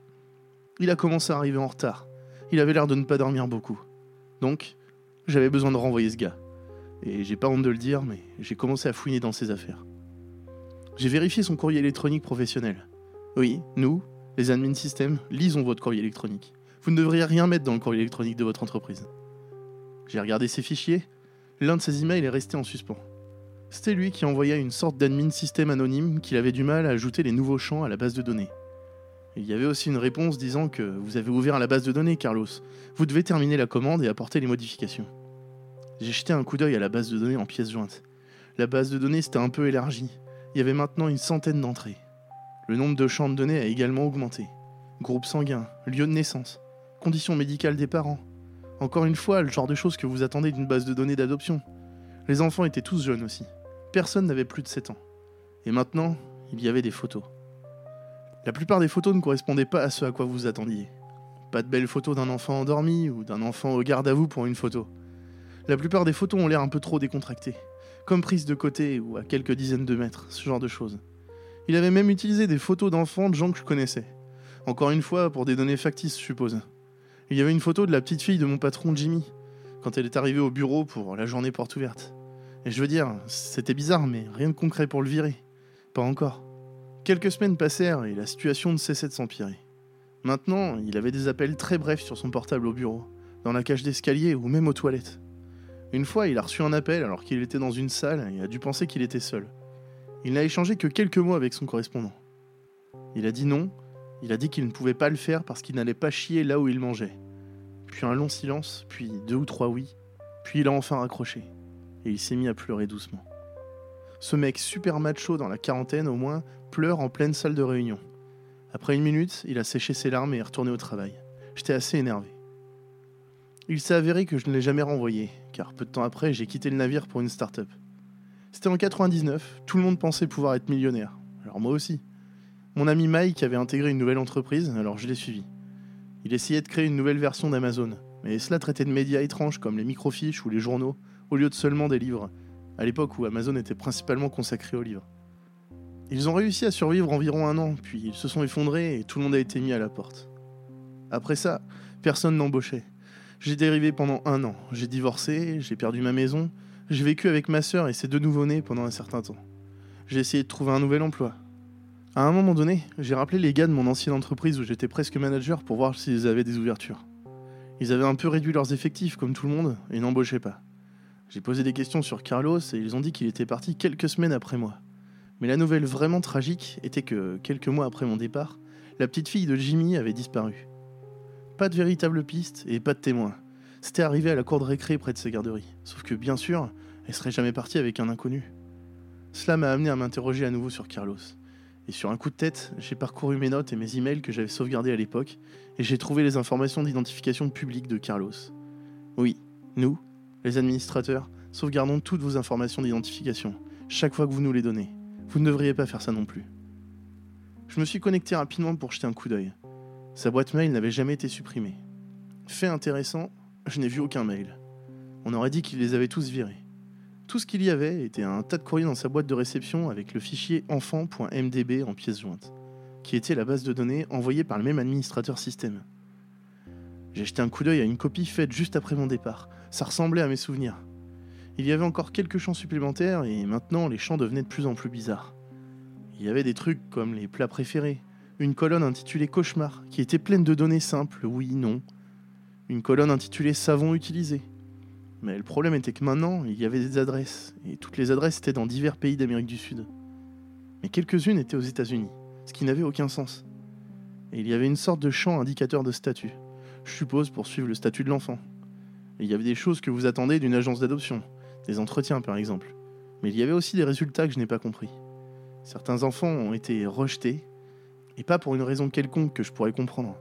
A: Il a commencé à arriver en retard. Il avait l'air de ne pas dormir beaucoup. Donc, j'avais besoin de renvoyer ce gars. Et j'ai pas honte de le dire, mais j'ai commencé à fouiner dans ses affaires. J'ai vérifié son courrier électronique professionnel. Oui, nous, les admin systèmes, lisons votre courrier électronique. Vous ne devriez rien mettre dans le courrier électronique de votre entreprise. J'ai regardé ses fichiers. L'un de ses emails est resté en suspens. C'était lui qui envoyait une sorte d'admin système anonyme qu'il avait du mal à ajouter les nouveaux champs à la base de données. Il y avait aussi une réponse disant que vous avez ouvert la base de données, Carlos. Vous devez terminer la commande et apporter les modifications. J'ai jeté un coup d'œil à la base de données en pièces jointes. La base de données s'était un peu élargie. Il y avait maintenant une centaine d'entrées. Le nombre de champs de données a également augmenté. Groupe sanguin, lieu de naissance, conditions médicales des parents. Encore une fois, le genre de choses que vous attendez d'une base de données d'adoption. Les enfants étaient tous jeunes aussi. Personne n'avait plus de 7 ans. Et maintenant, il y avait des photos. La plupart des photos ne correspondaient pas à ce à quoi vous attendiez. Pas de belles photos d'un enfant endormi ou d'un enfant au garde à vous pour une photo. La plupart des photos ont l'air un peu trop décontractées, comme prises de côté ou à quelques dizaines de mètres, ce genre de choses. Il avait même utilisé des photos d'enfants de gens que je connaissais. Encore une fois, pour des données factices, je suppose. Il y avait une photo de la petite fille de mon patron Jimmy, quand elle est arrivée au bureau pour la journée porte ouverte. Et je veux dire, c'était bizarre, mais rien de concret pour le virer. Pas encore. Quelques semaines passèrent et la situation ne cessait de s'empirer. Maintenant, il avait des appels très brefs sur son portable au bureau, dans la cage d'escalier ou même aux toilettes. Une fois, il a reçu un appel alors qu'il était dans une salle et a dû penser qu'il était seul. Il n'a échangé que quelques mots avec son correspondant. Il a dit non, il a dit qu'il ne pouvait pas le faire parce qu'il n'allait pas chier là où il mangeait. Puis un long silence, puis deux ou trois oui, puis il a enfin raccroché. Et il s'est mis à pleurer doucement. Ce mec super macho dans la quarantaine au moins pleure en pleine salle de réunion. Après une minute, il a séché ses larmes et est retourné au travail. J'étais assez énervé. Il s'est avéré que je ne l'ai jamais renvoyé, car peu de temps après, j'ai quitté le navire pour une start-up. C'était en 99, tout le monde pensait pouvoir être millionnaire. Alors moi aussi. Mon ami Mike avait intégré une nouvelle entreprise, alors je l'ai suivi. Il essayait de créer une nouvelle version d'Amazon, mais cela traitait de médias étranges comme les microfiches ou les journaux, au lieu de seulement des livres, à l'époque où Amazon était principalement consacré aux livres. Ils ont réussi à survivre environ un an, puis ils se sont effondrés et tout le monde a été mis à la porte. Après ça, personne n'embauchait. J'ai dérivé pendant un an, j'ai divorcé, j'ai perdu ma maison, j'ai vécu avec ma sœur et ses deux nouveau-nés pendant un certain temps. J'ai essayé de trouver un nouvel emploi. À un moment donné, j'ai rappelé les gars de mon ancienne entreprise où j'étais presque manager pour voir s'ils avaient des ouvertures. Ils avaient un peu réduit leurs effectifs comme tout le monde et n'embauchaient pas. J'ai posé des questions sur Carlos et ils ont dit qu'il était parti quelques semaines après moi. Mais la nouvelle vraiment tragique était que, quelques mois après mon départ, la petite fille de Jimmy avait disparu. Pas de véritable piste et pas de témoin. C'était arrivé à la cour de récré près de sa garderie. Sauf que, bien sûr, elle serait jamais partie avec un inconnu. Cela m'a amené à m'interroger à nouveau sur Carlos. Et sur un coup de tête, j'ai parcouru mes notes et mes emails que j'avais sauvegardés à l'époque, et j'ai trouvé les informations d'identification publique de Carlos. Oui, nous, les administrateurs, sauvegardons toutes vos informations d'identification, chaque fois que vous nous les donnez. Vous ne devriez pas faire ça non plus. Je me suis connecté rapidement pour jeter un coup d'œil. Sa boîte mail n'avait jamais été supprimée. Fait intéressant, je n'ai vu aucun mail. On aurait dit qu'il les avait tous virés. Tout ce qu'il y avait était un tas de courriers dans sa boîte de réception avec le fichier enfant.mdb en pièces jointes, qui était la base de données envoyée par le même administrateur système. J'ai jeté un coup d'œil à une copie faite juste après mon départ. Ça ressemblait à mes souvenirs. Il y avait encore quelques champs supplémentaires et maintenant les champs devenaient de plus en plus bizarres. Il y avait des trucs comme les plats préférés, une colonne intitulée Cauchemar qui était pleine de données simples, oui, non. Une colonne intitulée Savon utilisé, mais le problème était que maintenant, il y avait des adresses, et toutes les adresses étaient dans divers pays d'Amérique du Sud. Mais quelques-unes étaient aux États-Unis, ce qui n'avait aucun sens. Et il y avait une sorte de champ indicateur de statut, je suppose pour suivre le statut de l'enfant. Et il y avait des choses que vous attendez d'une agence d'adoption, des entretiens par exemple. Mais il y avait aussi des résultats que je n'ai pas compris. Certains enfants ont été rejetés, et pas pour une raison quelconque que je pourrais comprendre.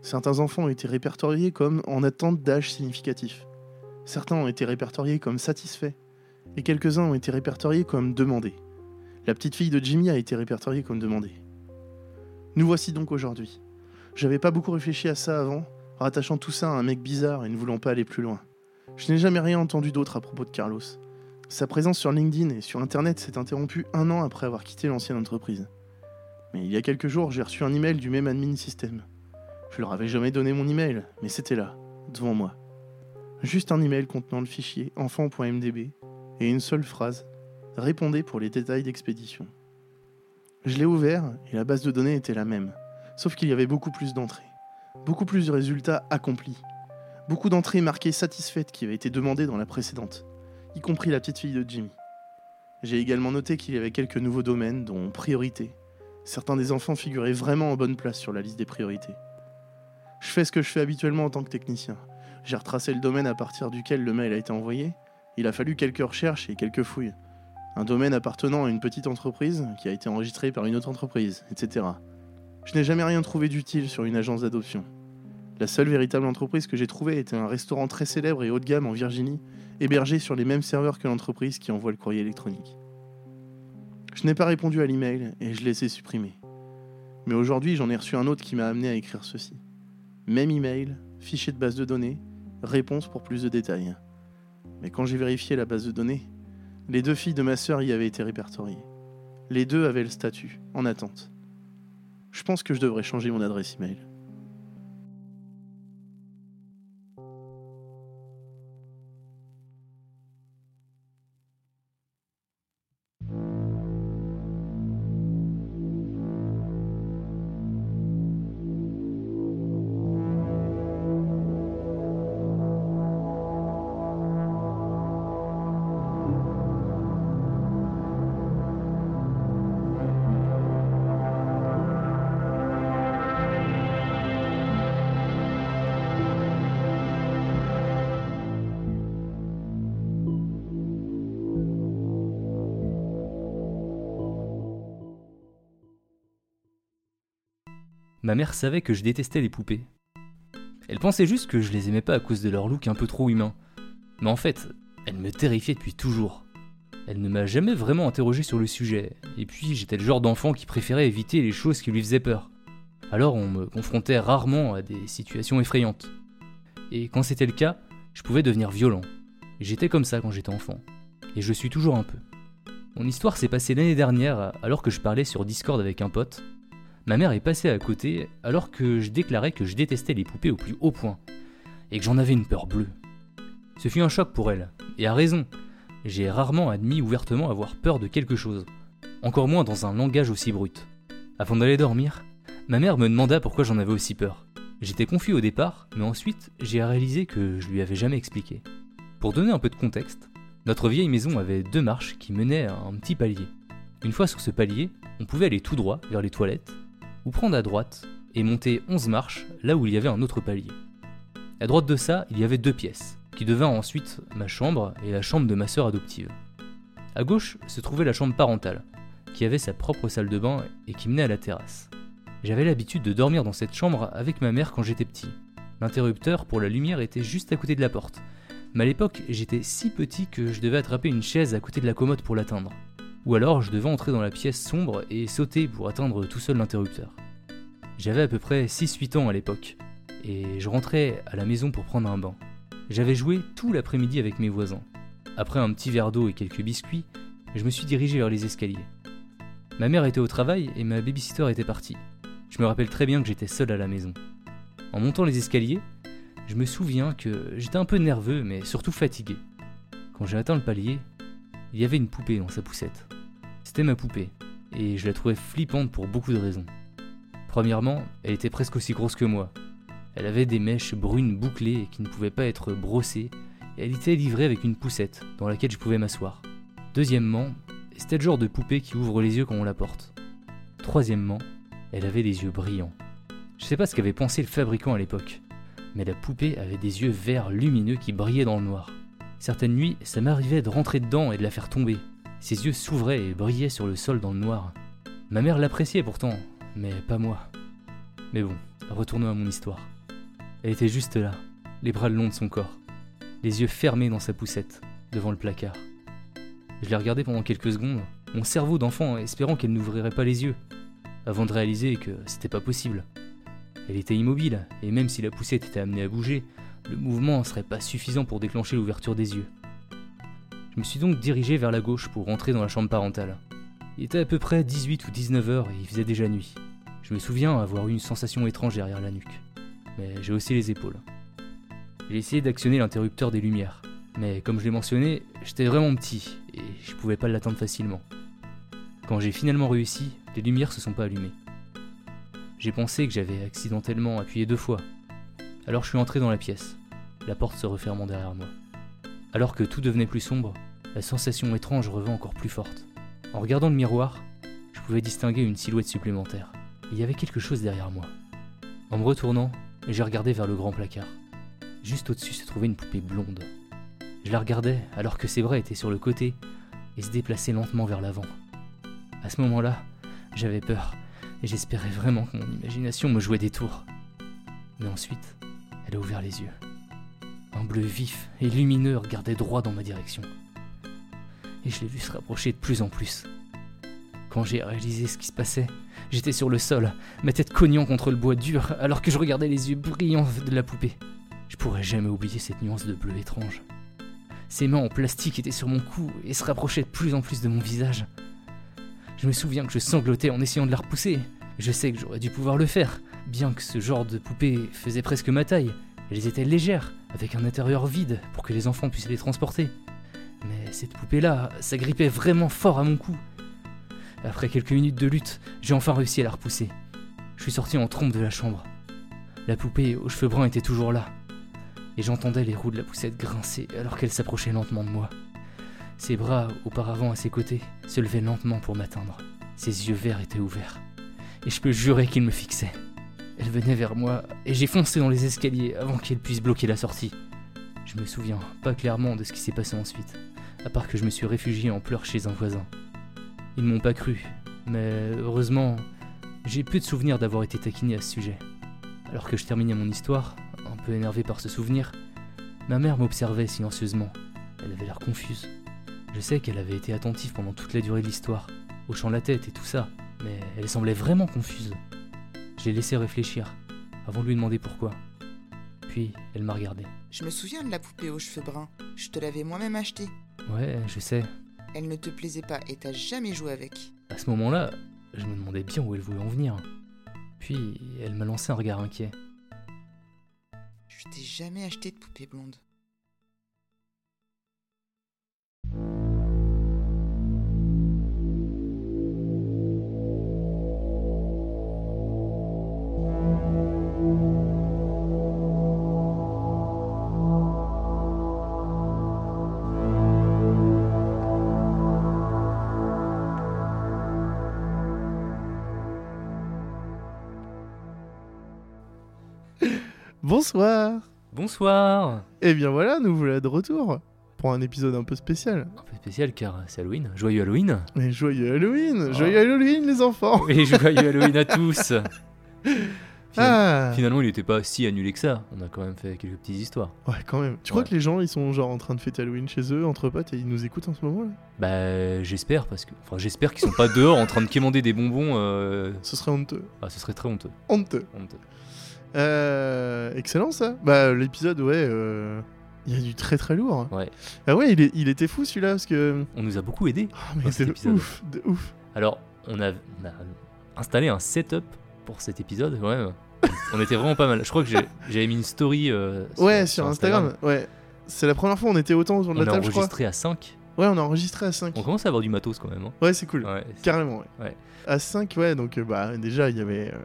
A: Certains enfants ont été répertoriés comme en attente d'âge significatif. Certains ont été répertoriés comme satisfaits. Et quelques-uns ont été répertoriés comme demandés. La petite fille de Jimmy a été répertoriée comme demandée. Nous voici donc aujourd'hui. J'avais pas beaucoup réfléchi à ça avant, rattachant tout ça à un mec bizarre et ne voulant pas aller plus loin. Je n'ai jamais rien entendu d'autre à propos de Carlos. Sa présence sur LinkedIn et sur Internet s'est interrompue un an après avoir quitté l'ancienne entreprise. Mais il y a quelques jours, j'ai reçu un email du même admin système. Je leur avais jamais donné mon email, mais c'était là, devant moi. Juste un email contenant le fichier enfant.mdb et une seule phrase Répondez pour les détails d'expédition. Je l'ai ouvert et la base de données était la même, sauf qu'il y avait beaucoup plus d'entrées, beaucoup plus de résultats accomplis, beaucoup d'entrées marquées satisfaites qui avaient été demandées dans la précédente, y compris la petite fille de Jimmy. J'ai également noté qu'il y avait quelques nouveaux domaines, dont priorité. Certains des enfants figuraient vraiment en bonne place sur la liste des priorités. Je fais ce que je fais habituellement en tant que technicien. J'ai retracé le domaine à partir duquel le mail a été envoyé. Il a fallu quelques recherches et quelques fouilles. Un domaine appartenant à une petite entreprise qui a été enregistrée par une autre entreprise, etc. Je n'ai jamais rien trouvé d'utile sur une agence d'adoption. La seule véritable entreprise que j'ai trouvée était un restaurant très célèbre et haut de gamme en Virginie, hébergé sur les mêmes serveurs que l'entreprise qui envoie le courrier électronique. Je n'ai pas répondu à l'email et je l'ai laissé supprimer. Mais aujourd'hui, j'en ai reçu un autre qui m'a amené à écrire ceci. Même email, fichier de base de données, réponse pour plus de détails. Mais quand j'ai vérifié la base de données, les deux filles de ma sœur y avaient été répertoriées. Les deux avaient le statut, en attente. Je pense que je devrais changer mon adresse email.
B: Ma mère savait que je détestais les poupées. Elle pensait juste que je les aimais pas à cause de leur look un peu trop humain. Mais en fait, elle me terrifiait depuis toujours. Elle ne m'a jamais vraiment interrogé sur le sujet, et puis j'étais le genre d'enfant qui préférait éviter les choses qui lui faisaient peur. Alors on me confrontait rarement à des situations effrayantes. Et quand c'était le cas, je pouvais devenir violent. J'étais comme ça quand j'étais enfant. Et je suis toujours un peu. Mon histoire s'est passée l'année dernière alors que je parlais sur Discord avec un pote, ma mère est passée à côté alors que je déclarais que je détestais les poupées au plus haut point, et que j'en avais une peur bleue. Ce fut un choc pour elle, et à raison. J'ai rarement admis ouvertement avoir peur de quelque chose, encore moins dans un langage aussi brut. Avant d'aller dormir, ma mère me demanda pourquoi j'en avais aussi peur. J'étais confus au départ, mais ensuite j'ai réalisé que je lui avais jamais expliqué. Pour donner un peu de contexte, notre vieille maison avait deux marches qui menaient à un petit palier. Une fois sur ce palier, on pouvait aller tout droit vers les toilettes, ou prendre à droite et monter 11 marches là où il y avait un autre palier. À droite de ça, il y avait deux pièces, qui devinrent ensuite ma chambre et la chambre de ma sœur adoptive. À gauche se trouvait la chambre parentale, qui avait sa propre salle de bain et qui menait à la terrasse. J'avais l'habitude de dormir dans cette chambre avec ma mère quand j'étais petit. L'interrupteur pour la lumière était juste à côté de la porte, mais à l'époque j'étais si petit que je devais attraper une chaise à côté de la commode pour l'atteindre. Ou alors je devais entrer dans la pièce sombre et sauter pour atteindre tout seul l'interrupteur. J'avais à peu près 6-8 ans à l'époque, et je rentrais à la maison pour prendre un bain. J'avais joué tout l'après-midi avec mes voisins. Après un petit verre d'eau et quelques biscuits, je me suis dirigé vers les escaliers. Ma mère était au travail et ma babysitter était partie. Je me rappelle très bien que j'étais seul à la maison. En montant les escaliers, je me souviens que j'étais un peu nerveux mais surtout fatigué. Quand j'ai atteint le palier, il y avait une poupée dans sa poussette. C'était ma poupée, et je la trouvais flippante pour beaucoup de raisons. Premièrement, elle était presque aussi grosse que moi. Elle avait des mèches brunes bouclées qui ne pouvaient pas être brossées, et elle était livrée avec une poussette dans laquelle je pouvais m'asseoir. Deuxièmement, c'était le genre de poupée qui ouvre les yeux quand on la porte. Troisièmement, elle avait des yeux brillants. Je sais pas ce qu'avait pensé le fabricant à l'époque, mais la poupée avait des yeux verts lumineux qui brillaient dans le noir. Certaines nuits, ça m'arrivait de rentrer dedans et de la faire tomber. Ses yeux s'ouvraient et brillaient sur le sol dans le noir. Ma mère l'appréciait pourtant, mais pas moi. Mais bon, retournons à mon histoire. Elle était juste là, les bras le long de son corps, les yeux fermés dans sa poussette, devant le placard. Je l'ai regardée pendant quelques secondes, mon cerveau d'enfant espérant qu'elle n'ouvrirait pas les yeux, avant de réaliser que c'était pas possible. Elle était immobile, et même si la poussette était amenée à bouger, le mouvement serait pas suffisant pour déclencher l'ouverture des yeux. Je me suis donc dirigé vers la gauche pour rentrer dans la chambre parentale. Il était à peu près 18 ou 19 heures et il faisait déjà nuit. Je me souviens avoir eu une sensation étrange derrière la nuque, mais j'ai haussé les épaules. J'ai essayé d'actionner l'interrupteur des lumières, mais comme je l'ai mentionné, j'étais vraiment petit et je pouvais pas l'atteindre facilement. Quand j'ai finalement réussi, les lumières se sont pas allumées. J'ai pensé que j'avais accidentellement appuyé deux fois. Alors je suis entré dans la pièce, la porte se refermant derrière moi. Alors que tout devenait plus sombre, la sensation étrange revint encore plus forte. En regardant le miroir, je pouvais distinguer une silhouette supplémentaire. Il y avait quelque chose derrière moi. En me retournant, j'ai regardé vers le grand placard. Juste au-dessus se trouvait une poupée blonde. Je la regardais alors que ses bras étaient sur le côté et se déplaçaient lentement vers l'avant. À ce moment-là, j'avais peur et j'espérais vraiment que mon imagination me jouait des tours. Mais ensuite, elle a ouvert les yeux. Un bleu vif et lumineux regardait droit dans ma direction. Et je l'ai vu se rapprocher de plus en plus. Quand j'ai réalisé ce qui se passait, j'étais sur le sol, ma tête cognant contre le bois dur, alors que je regardais les yeux brillants de la poupée. Je pourrais jamais oublier cette nuance de bleu étrange. Ses mains en plastique étaient sur mon cou et se rapprochaient de plus en plus de mon visage. Je me souviens que je sanglotais en essayant de la repousser. Je sais que j'aurais dû pouvoir le faire, bien que ce genre de poupée faisait presque ma taille. Elles étaient légères, avec un intérieur vide pour que les enfants puissent les transporter. Mais cette poupée-là, ça grippait vraiment fort à mon cou. Après quelques minutes de lutte, j'ai enfin réussi à la repousser. Je suis sorti en trompe de la chambre. La poupée aux cheveux bruns était toujours là. Et j'entendais les roues de la poussette grincer alors qu'elle s'approchait lentement de moi. Ses bras, auparavant à ses côtés, se levaient lentement pour m'atteindre. Ses yeux verts étaient ouverts. Et je peux jurer qu'ils me fixaient. Elle venait vers moi et j'ai foncé dans les escaliers avant qu'elle puisse bloquer la sortie. Je me souviens pas clairement de ce qui s'est passé ensuite, à part que je me suis réfugié en pleurs chez un voisin. Ils m'ont pas cru, mais heureusement, j'ai peu de souvenirs d'avoir été taquiné à ce sujet. Alors que je terminais mon histoire, un peu énervé par ce souvenir, ma mère m'observait silencieusement. Elle avait l'air confuse. Je sais qu'elle avait été attentive pendant toute la durée de l'histoire, hochant la tête et tout ça, mais elle semblait vraiment confuse. Je l'ai laissé réfléchir, avant de lui demander pourquoi. Puis, elle m'a regardé.
D: Je me souviens de la poupée aux cheveux bruns. Je te l'avais moi-même achetée.
B: Ouais, je sais.
D: Elle ne te plaisait pas et t'as jamais joué avec.
B: À ce moment-là, je me demandais bien où elle voulait en venir. Puis, elle m'a lancé un regard inquiet.
D: Je t'ai jamais acheté de poupée blonde.
A: Bonsoir
B: Bonsoir
A: Et bien voilà, nous voilà de retour pour un épisode un peu spécial.
B: Un peu spécial car c'est Halloween. Joyeux Halloween
A: Mais joyeux Halloween
B: Oh.
A: Joyeux Halloween les enfants
B: Oui, joyeux Halloween à tous Finalement,
A: Ah
B: finalement, il était pas si annulé que ça. On a quand même fait quelques petites histoires.
A: Ouais, quand même. Tu crois que les gens, ils sont genre en train de fêter Halloween chez eux, entre potes, et ils nous écoutent en ce moment là?
B: Bah, j'espère, parce que. Enfin, j'espère qu'ils sont pas dehors en train de quémander des bonbons. euh,
A: Ce serait honteux.
B: Ah, ce serait très honteux.
A: Honteux.
B: honteux.
A: Euh, excellent ça. Bah l'épisode, ouais, euh, il y a du très très lourd.
B: Ouais.
A: Ah ouais, il, est- il était fou celui-là parce que.
B: On nous a beaucoup aidé.
A: Ah mais
B: épisode.
A: ouf, de ouf.
B: Alors, on a, on a installé un setup pour cet épisode. Ouais, on était vraiment pas mal. Je crois que j'avais mis une story. euh,
A: Ouais, sur, Instagram. Ouais. C'est la première fois on était autant autour de
B: On
A: la
B: a
A: table, je crois.
B: enregistré à 5.
A: Ouais, on a enregistré à 5.
B: On commence à avoir du matos quand même. hein.
A: Ouais, c'est cool.
B: Ouais.
A: Carrément, ouais.
B: Ouais.
A: À 5, ouais, donc euh, bah déjà il y avait. euh,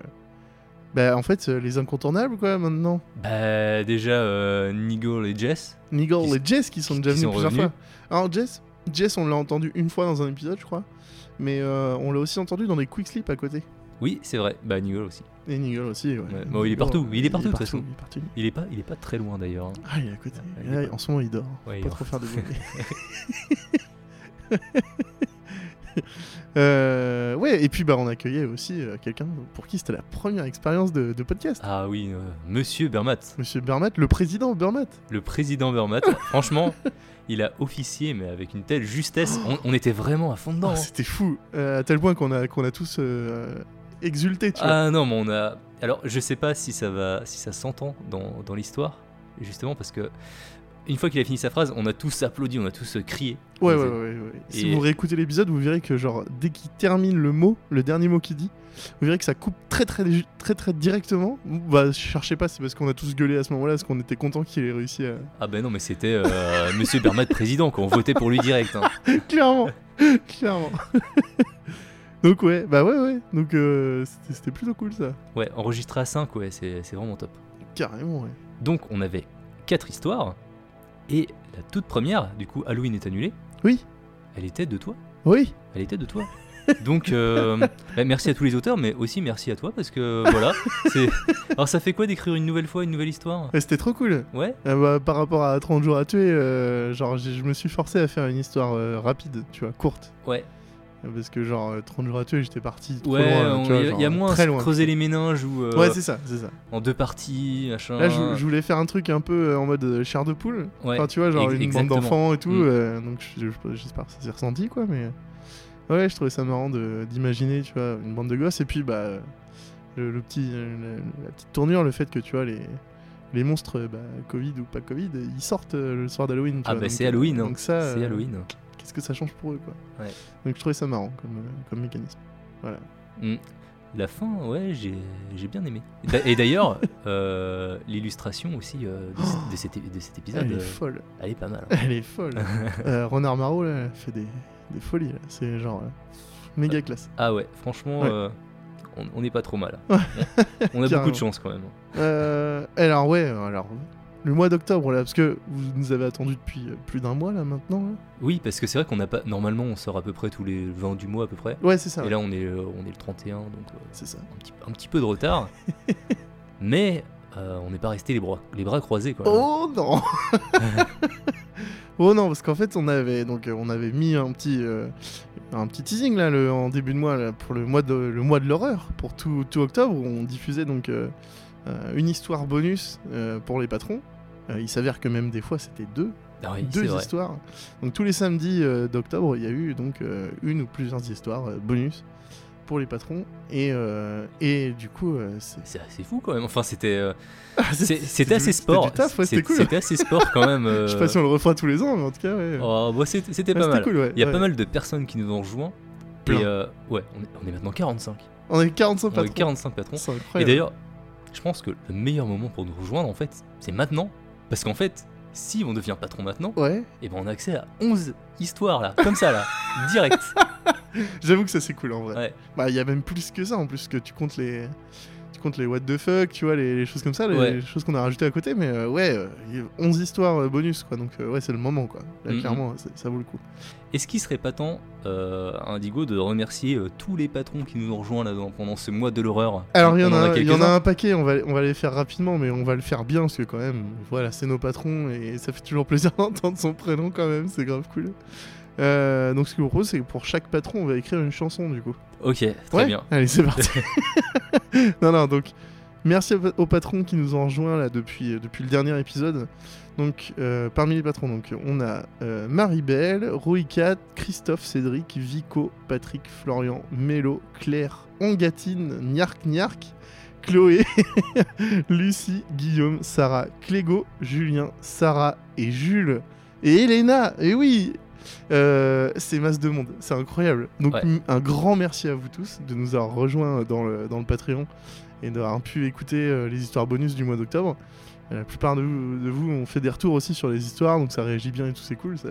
A: Bah en fait, euh, les incontournables quoi maintenant.
B: Bah, déjà, euh, Nigel et Jess.
A: Nigel et Jess qui sont
B: qui
A: déjà venus
B: sont
A: plusieurs
B: revenus.
A: fois. Alors Jess, Jess on l'a entendu une fois dans un épisode, je crois. Mais euh, on l'a aussi entendu dans des quick sleep à côté.
B: Oui, c'est vrai. Bah, Nigel aussi.
A: Et Nigel aussi, ouais.
B: Ouais, bon, il est partout, il est partout, de toute façon.
A: Il est partout.
B: Il est pas, il est pas très loin d'ailleurs. hein.
A: Ah, il est à côté.
B: Ouais, il
A: là,
B: est pas-
A: en ce moment, il dort.
B: Ouais, il
A: pas trop faire de bruit. Euh, ouais, et puis bah, on accueillait aussi euh, quelqu'un pour qui c'était la première expérience de, de podcast.
B: Ah oui, euh, Monsieur Bermat,
A: Monsieur Bermat, le président Bermat.
B: le président Bermat. Franchement, il a officié, mais avec une telle justesse. On, on était vraiment à fond dedans.
A: Oh,
B: hein.
A: c'était fou, à tel point qu'on a, qu'on a tous exulté, tu vois.
B: Ah non, mais on a. Alors, je sais pas si ça va, si ça s'entend dans, dans l'histoire, justement parce que une fois qu'il a fini sa phrase, on a tous applaudi, on a tous crié.
A: Ouais, ouais, ouais. Si vous réécoutez l'épisode, vous verrez que genre dès qu'il termine le mot, le dernier mot qu'il dit, vous verrez que ça coupe très très très très, très directement. Bah cherchez pas, c'est parce qu'on a tous gueulé à ce moment-là, parce qu'on était content qu'il ait réussi à.
B: Ah ben non, mais c'était euh, Monsieur Bermat président, quoi. On votait pour lui direct. hein.
A: clairement, clairement. Donc ouais, bah ouais ouais. Donc euh, c'était- plutôt cool ça.
B: Ouais, enregistré à 5, ouais, c'est c'est vraiment top.
A: Carrément ouais.
B: Donc, on avait quatre histoires. Et la toute première, du coup, Halloween est annulé.
A: Oui.
B: Elle était de toi.
A: Oui.
B: Elle était de toi. Donc, euh, bah, merci à tous les auteurs, mais aussi merci à toi parce que voilà. c'est- Alors, ça fait quoi d'écrire une nouvelle fois une nouvelle histoire?
A: C'était trop cool.
B: Ouais.
A: Euh, bah, par rapport à 30 jours à tuer, euh, genre j'ai- je me suis forcé à faire une histoire euh, rapide, tu vois, courte.
B: Ouais.
A: Parce que genre euh, 30 jours à tuer, j'étais parti trop
B: Ouais,
A: loin.
B: il y a- y, moins
A: très loin.
B: creuser les méninges ou euh,
A: Ouais, c'est ça, c'est ça.
B: en deux parties, machin.
A: Là, je, je voulais faire un truc un peu euh, en mode euh, chair de poule.
B: Ouais,
A: Enfin, tu vois, genre une bande d'enfants et tout.
B: Mm.
A: euh, donc, je- je- j'espère que ça s'est ressenti, quoi. Mais euh, ouais, je trouvais ça marrant d'imaginer, tu vois, une bande de gosses. Et puis, bah, euh, le, le petit, euh, la, la petite tournure, le fait que, tu vois, les. Les monstres, bah, Covid ou pas Covid, ils sortent euh, le soir d'Halloween.
B: Ah,
A: vois,
B: bah c'est
A: euh,
B: Halloween. hein.
A: Donc ça,
B: C'est
A: euh,
B: Halloween.
A: Qu'est-ce que ça change pour eux, quoi.
B: Ouais.
A: Donc je trouvais ça marrant comme, euh, comme mécanisme.
B: La fin, ouais, j'ai j'ai bien aimé. Et d'ailleurs, euh, l'illustration aussi euh, de, ce- de cet, de cet épisode,
A: Elle est
B: euh,
A: folle.
B: elle est pas mal. hein.
A: Elle est folle. Renard Marot, là, elle fait des, des folies. C'est genre méga classe.
B: Ah ouais, franchement,
A: Ouais.
B: on n'est pas trop mal.
A: Ouais.
B: On, on a beaucoup de chance quand même.
A: Euh, alors, ouais, alors. Le mois d'octobre, là, parce que vous nous avez attendu depuis euh, plus d'un mois, là, maintenant. là.
B: Oui, parce que c'est vrai qu'on n'a pas. Normalement, on sort à peu près tous les 20 du mois à peu près.
A: Ouais, c'est ça.
B: Et
A: ouais.
B: là, on est, euh, on est le 31, donc euh,
A: C'est ça.
B: un, petit, un petit peu de retard. Mais euh, on n'est pas resté les bras, les bras croisés. Quoi.
A: Oh non Oh non, parce qu'en fait, on avait, donc, on avait mis un petit, euh, un petit teasing là, le, en début de mois là, pour le mois de, le mois de l'horreur. Pour tout, tout octobre, où on diffusait donc euh, une histoire bonus euh, pour les patrons. Euh, il s'avère que même des fois, c'était deux.
B: Ah oui,
A: deux
B: vrai.
A: histoires. Donc tous les samedis euh, d'octobre, il y a eu donc euh, une ou plusieurs histoires bonus pour les patrons. Et, et du coup, c'est...
B: Assez fou quand même. Enfin, c'était.
A: Ah,
B: C'était assez sport.
A: ouais, c'était cool.
B: Assez sport quand même.
A: Je sais pas si on le refera tous les ans, mais en tout cas, ouais.
B: Oh, bah, c'était
A: Ouais,
B: pas
A: c'était
B: mal.
A: cool, ouais,
B: Il y a
A: ouais.
B: pas mal de personnes qui nous ont rejoints.
A: Plein.
B: Et ouais, on est, on est maintenant 45.
A: On est 45
B: On est
A: patrons.
B: 45 patrons. Et d'ailleurs, je pense que le meilleur moment pour nous rejoindre, en fait, c'est maintenant. Parce qu'en fait, si on devient patron maintenant,
A: Ouais,
B: et ben on a accès à 11 histoires là, comme ça là, direct.
A: j'avoue que ça c'est cool en vrai.
B: Ouais.
A: Bah, il y a même plus que ça en plus que tu comptes les. Les what the fuck, tu vois, les, les choses comme ça, les,
B: Ouais.
A: les choses qu'on a rajoutées à côté, mais euh, ouais, euh, il y a 11 histoires euh, bonus quoi, donc euh, ouais, c'est le moment quoi. Là,
B: Mhm.
A: clairement, ça vaut le coup.
B: Est-ce qu'il serait pas temps, Indigo, de remercier tous les patrons qui nous ont rejoints là pendant ce mois de l'horreur?
A: Alors, il y, en a, il y en a
B: quelques-uns
A: un paquet, on va, on va les faire rapidement, mais on va le faire bien parce que quand même, voilà, c'est nos patrons et ça fait toujours plaisir d'entendre son prénom quand même, c'est grave cool. Euh, donc, ce que je propose, c'est que pour chaque patron, on va écrire une chanson du coup.
B: Ok, très
A: Ouais
B: bien.
A: Allez, c'est parti. non, non, donc, merci aux, patrons qui nous ont rejoints là depuis, euh, depuis le dernier épisode. Donc, euh, parmi les patrons, donc, on a euh, Marie-Belle, Roikat, Christophe, Cédric, Vico, Patrick, Florian, Mélo, Claire, Angatine, Niark Niark, Chloé, Lucie, Guillaume, Sarah, Clégo, Julien, Sarah et Jules. Et Elena, et oui Euh, C'est masse de monde, c'est incroyable. Donc
B: Ouais.
A: un grand merci à vous tous de nous avoir rejoints dans le, dans le Patreon et d'avoir pu écouter euh, les histoires bonus du mois d'octobre. Euh, La plupart de vous, de vous ont fait des retours aussi sur les histoires, donc ça réagit bien et tout, c'est cool. Ça,